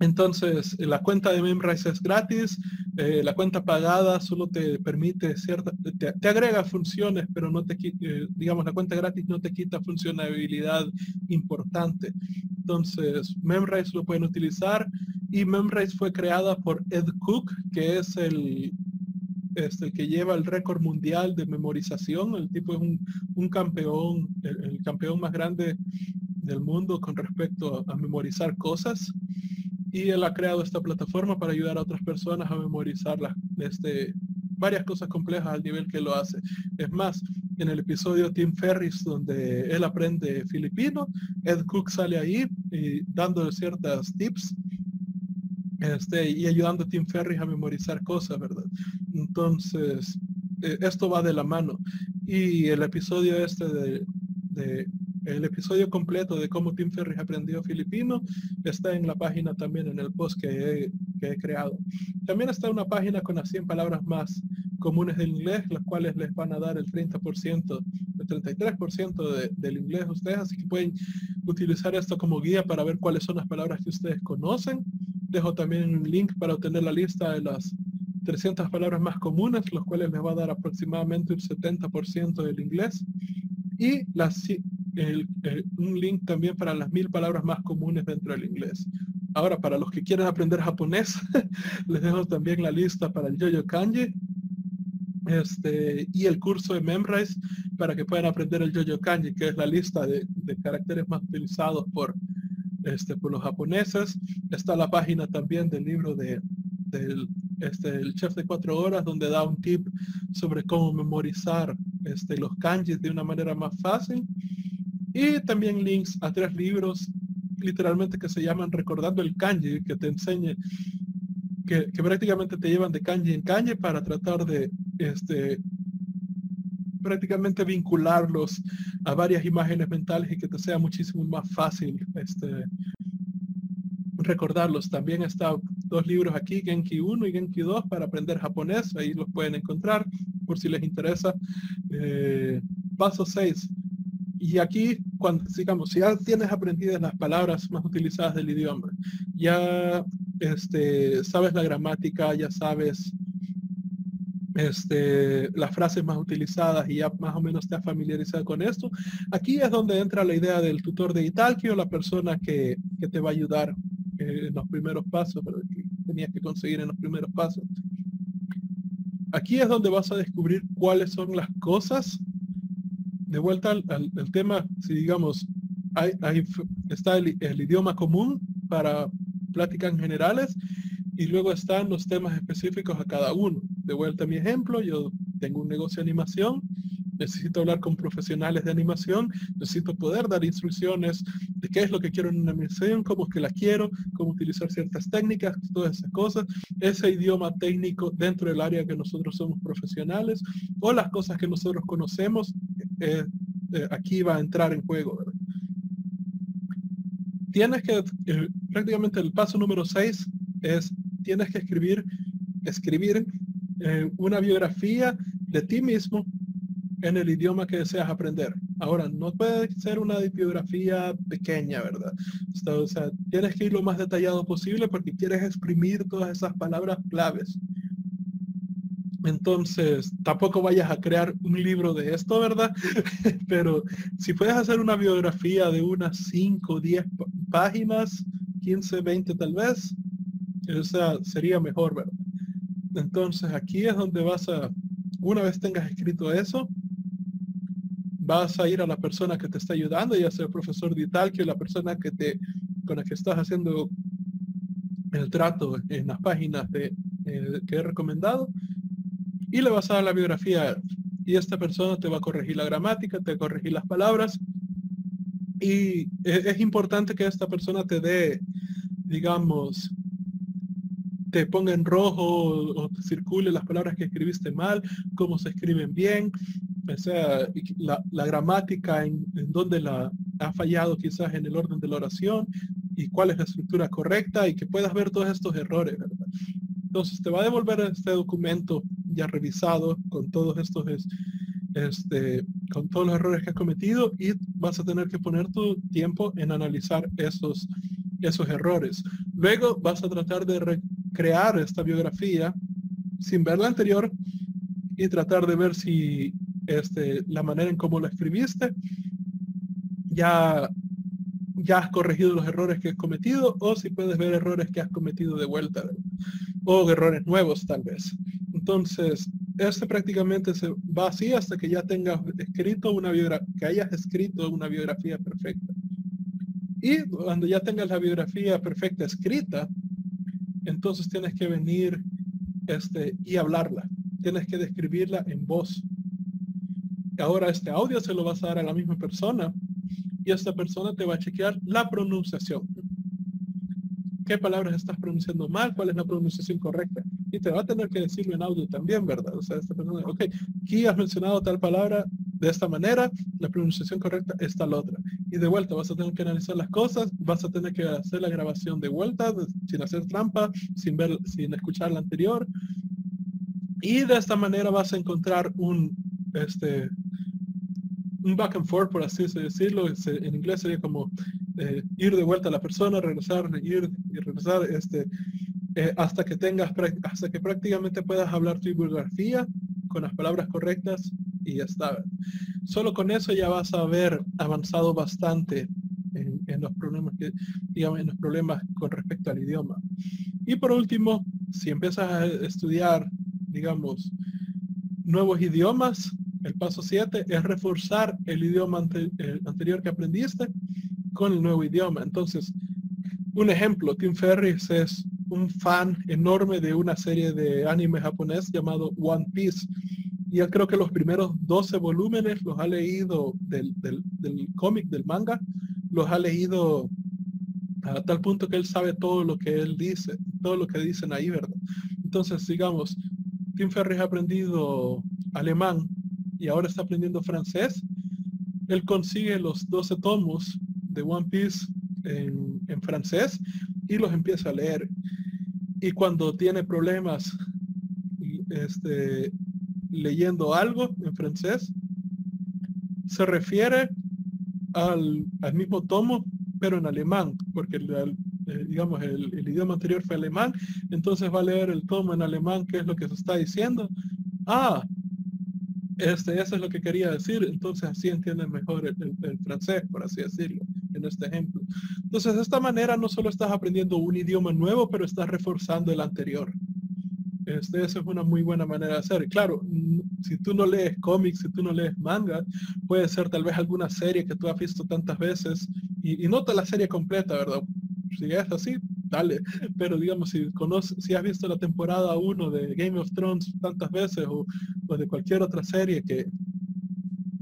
Entonces, la cuenta de Memrise es gratis, eh, la cuenta pagada solo te permite cierta, te, agrega funciones, pero no te eh, digamos, la cuenta gratis no te quita funcionalidad importante. Entonces, Memrise lo pueden utilizar y Memrise fue creada por Ed Cook, que es el, es el que lleva el récord mundial de memorización. El tipo es un, campeón, el, campeón más grande del mundo con respecto a memorizar cosas y él ha creado esta plataforma para ayudar a otras personas a memorizar este, varias cosas complejas al nivel que lo hace. Es más, en el episodio Tim Ferris, donde él aprende filipino, Ed Cook sale ahí y dando ciertas tips este, y ayudando a Tim Ferris a memorizar cosas, ¿verdad? Entonces, eh, esto va de la mano. Y el episodio este de el episodio completo de cómo Tim Ferris aprendió filipino está en la página también en el post que he, creado. También está una página con las 100 palabras más comunes del inglés, las cuales les van a dar el 30%, el 33% del inglés a ustedes, así que pueden utilizar esto como guía para ver cuáles son las palabras que ustedes conocen. Dejo también un link para obtener la lista de las 300 palabras más comunes, los cuales les va a dar aproximadamente un 70% del inglés. Y las un link también para las mil palabras más comunes dentro del inglés. Ahora, para los que quieren aprender japonés, les dejo también la lista para el Yoyo Kanji este, y el curso de Memrise para que puedan aprender el Yoyo Kanji, que es la lista de, caracteres más utilizados por, este, por los japoneses. Está la página también del libro de, este, el chef de cuatro horas, donde da un tip sobre cómo memorizar este, los kanjis de una manera más fácil. Y también links a tres libros, literalmente que se llaman Recordando el Kanji, que te enseñe, que, prácticamente te llevan de kanji en kanji para tratar de este, prácticamente vincularlos a varias imágenes mentales y que te sea muchísimo más fácil este, recordarlos. También está dos libros aquí, Genki 1 y Genki 2 para aprender japonés. Ahí los pueden encontrar por si les interesa. Eh, paso 6. Y aquí, cuando, digamos, si ya tienes aprendidas las palabras más utilizadas del idioma, ya este, sabes la gramática, ya sabes este, las frases más utilizadas y ya más o menos te has familiarizado con esto, aquí es donde entra la idea del tutor de Italki o la persona que, te va a ayudar eh, en los primeros pasos, pero que tenías que conseguir en los primeros pasos. Aquí es donde vas a descubrir cuáles son las cosas de vuelta al, tema, si digamos, hay, está el, idioma común para pláticas generales y luego están los temas específicos a cada uno. De vuelta a mi ejemplo, yo tengo un negocio de animación, necesito hablar con profesionales de animación, necesito poder dar instrucciones de qué es lo que quiero en una animación, cómo es que la quiero, cómo utilizar ciertas técnicas, todas esas cosas. Ese idioma técnico dentro del área que nosotros somos profesionales o las cosas que nosotros conocemos, eh, eh, aquí va a entrar en juego. Tienes que, eh, prácticamente el paso número 6 es, tienes que escribir, escribir una biografía de ti mismo en el idioma que deseas aprender. Ahora, no puede ser una bibliografía pequeña, ¿verdad? O sea, tienes que ir lo más detallado posible porque quieres exprimir todas esas palabras claves. Entonces, tampoco vayas a crear un libro de esto, ¿verdad? Pero si puedes hacer una biografía de unas 5, 10 páginas, 15, 20 tal vez, o sea, sería mejor, ¿verdad? Entonces, aquí es donde vas a, una vez tengas escrito eso, vas a ir a la persona que te está ayudando, ya sea el profesor de que la persona que te, con la que estás haciendo el trato en las páginas de, eh, que he recomendado, y le vas a dar la biografía y esta persona te va a corregir la gramática, te va a corregir las palabras, y es, es importante que esta persona te dé, digamos, te ponga en rojo o, te circule las palabras que escribiste mal, cómo se escriben bien, o sea, la, gramática en, donde la ha fallado quizás en el orden de la oración y cuál es la estructura correcta y que puedas ver todos estos errores, Entonces te va a devolver este documento ya revisado con todos estos este, con todos los errores que has cometido y vas a tener que poner tu tiempo en analizar esos, esos errores. Luego vas a tratar de recrear esta biografía sin ver la anterior y tratar de ver si este, la manera en cómo lo escribiste, ya, ya has corregido los errores que has cometido o si puedes ver errores que has cometido de vuelta o errores nuevos tal vez. Entonces, este prácticamente se va así hasta que ya tengas escrito una biografía, que hayas escrito una biografía perfecta. Y cuando ya tengas la biografía perfecta escrita, entonces tienes que venir este, y hablarla. Tienes que describirla en voz ahora este audio se lo vas a dar a la misma persona y esta persona te va a chequear la pronunciación. ¿Qué palabras estás pronunciando mal? ¿Cuál es la pronunciación correcta? Y te va a tener que decirlo en audio también, ¿verdad? O sea, esta persona, ok, aquí has mencionado tal palabra de esta manera, la pronunciación correcta es tal otra. Y de vuelta vas a tener que analizar las cosas, vas a tener que hacer la grabación de vuelta, sin hacer trampa, sin ver, sin escuchar la anterior. Y de esta manera vas a encontrar un, este, un back and forth, por así decirlo. En inglés sería como eh, ir de vuelta a la persona, regresar, ir y regresar, este, eh, hasta que tengas, hasta que prácticamente puedas hablar tu bibliografía con las palabras correctas y ya está. Solo con eso ya vas a haber avanzado bastante en, los problemas que, digamos, en los problemas con respecto al idioma. Y por último, si empiezas a estudiar, digamos, nuevos idiomas, el paso 7 es reforzar el idioma anterior que aprendiste con el nuevo idioma. Entonces, un ejemplo, Tim Ferriss es un fan enorme de una serie de anime japonés llamado One Piece. Y él creo que los primeros 12 volúmenes los ha leído del, del, del cómic, del manga, los ha leído a tal punto que él sabe todo lo que él dice, todo lo que dicen ahí, ¿verdad? Entonces, digamos, Tim Ferriss ha aprendido alemán y ahora está aprendiendo francés, él consigue los 12 tomos de One Piece en, francés y los empieza a leer. Y cuando tiene problemas este, leyendo algo en francés, se refiere al, mismo tomo, pero en alemán, porque eh, digamos el, el, idioma anterior fue alemán, entonces va a leer el tomo en alemán, qué es lo que se está diciendo. Ah, este, eso es lo que quería decir, entonces así entienden mejor el, francés, por así decirlo, en este ejemplo. Entonces, de esta manera no solo estás aprendiendo un idioma nuevo, pero estás reforzando el anterior. Este, es una muy buena manera de hacer. Claro, si tú no lees cómics, si tú no lees manga, puede ser tal vez alguna serie que tú has visto tantas veces y, y no la serie completa, ¿verdad? Si es así, dale. Pero digamos, si conoces, si has visto la temporada 1 de Game of Thrones tantas veces o, de cualquier otra serie que,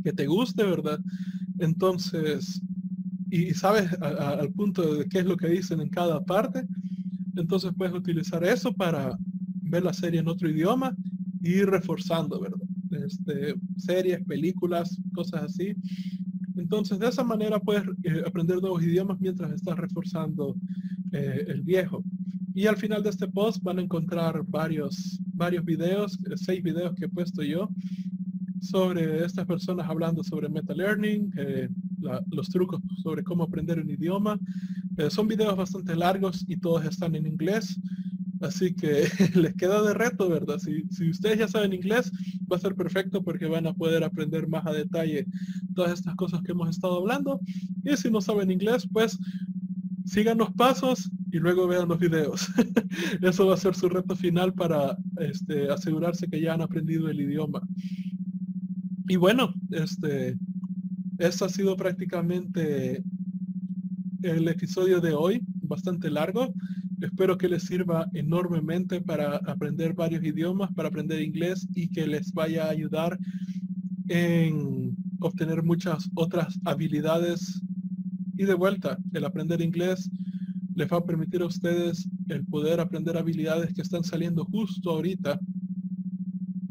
que te guste, ¿verdad? Entonces, y, sabes al punto de qué es lo que dicen en cada parte, entonces puedes utilizar eso para ver la serie en otro idioma y reforzando, ¿verdad? Este, series, películas, cosas así. Entonces, de esa manera puedes eh, aprender nuevos idiomas mientras estás reforzando eh, el viejo. Y al final de este post van a encontrar varios, varios videos, eh, seis videos que he puesto yo sobre estas personas hablando sobre meta learning, los trucos sobre cómo aprender un idioma. son videos bastante largos y todos están en inglés. Así que les queda de reto, ¿verdad? Si, si, ustedes ya saben inglés, va a ser perfecto porque van a poder aprender más a detalle todas estas cosas que hemos estado hablando. Y si no saben inglés, pues sigan los pasos y luego vean los videos. Eso va a ser su reto final para este, asegurarse que ya han aprendido el idioma. Y bueno, este, esto ha sido prácticamente el episodio de hoy, bastante largo. Espero que les sirva enormemente para aprender varios idiomas, para aprender inglés y que les vaya a ayudar en obtener muchas otras habilidades. Y de vuelta, el aprender inglés les va a permitir a ustedes el poder aprender habilidades que están saliendo justo ahorita.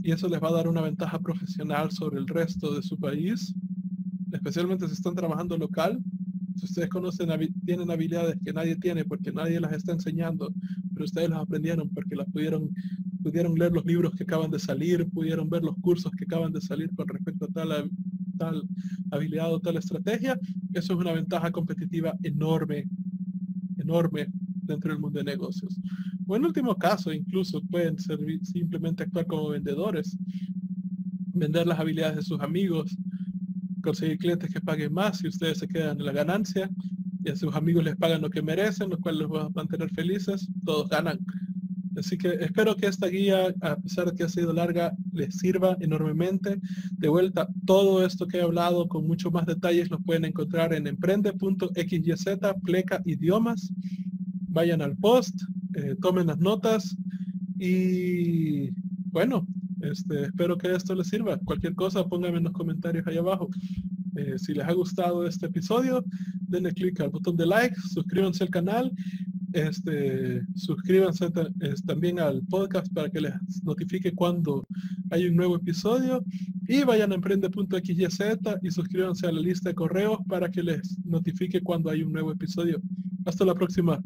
Y eso les va a dar una ventaja profesional sobre el resto de su país, especialmente si están trabajando local si ustedes conocen, tienen habilidades que nadie tiene porque nadie las está enseñando, pero ustedes las aprendieron porque las pudieron, pudieron leer los libros que acaban de salir, pudieron ver los cursos que acaban de salir con respecto a tal, tal habilidad o tal estrategia, eso es una ventaja competitiva enorme, enorme dentro del mundo de negocios. O en último caso, incluso pueden servir, simplemente actuar como vendedores, vender las habilidades de sus amigos, conseguir clientes que paguen más y ustedes se quedan en la ganancia y a sus amigos les pagan lo que merecen, lo cual los va a mantener felices, todos ganan. Así que espero que esta guía, a pesar de que ha sido larga, les sirva enormemente. De vuelta, todo esto que he hablado con mucho más detalles los pueden encontrar en emprende.xyz, pleca idiomas. Vayan al post, eh, tomen las notas y bueno, este, espero que esto les sirva. Cualquier cosa, pónganme en los comentarios ahí abajo. Eh, si les ha gustado este episodio, denle clic al botón de like, suscríbanse al canal, este, suscríbanse también al podcast para que les notifique cuando hay un nuevo episodio y vayan a emprende.xyz y suscríbanse a la lista de correos para que les notifique cuando hay un nuevo episodio. Hasta la próxima.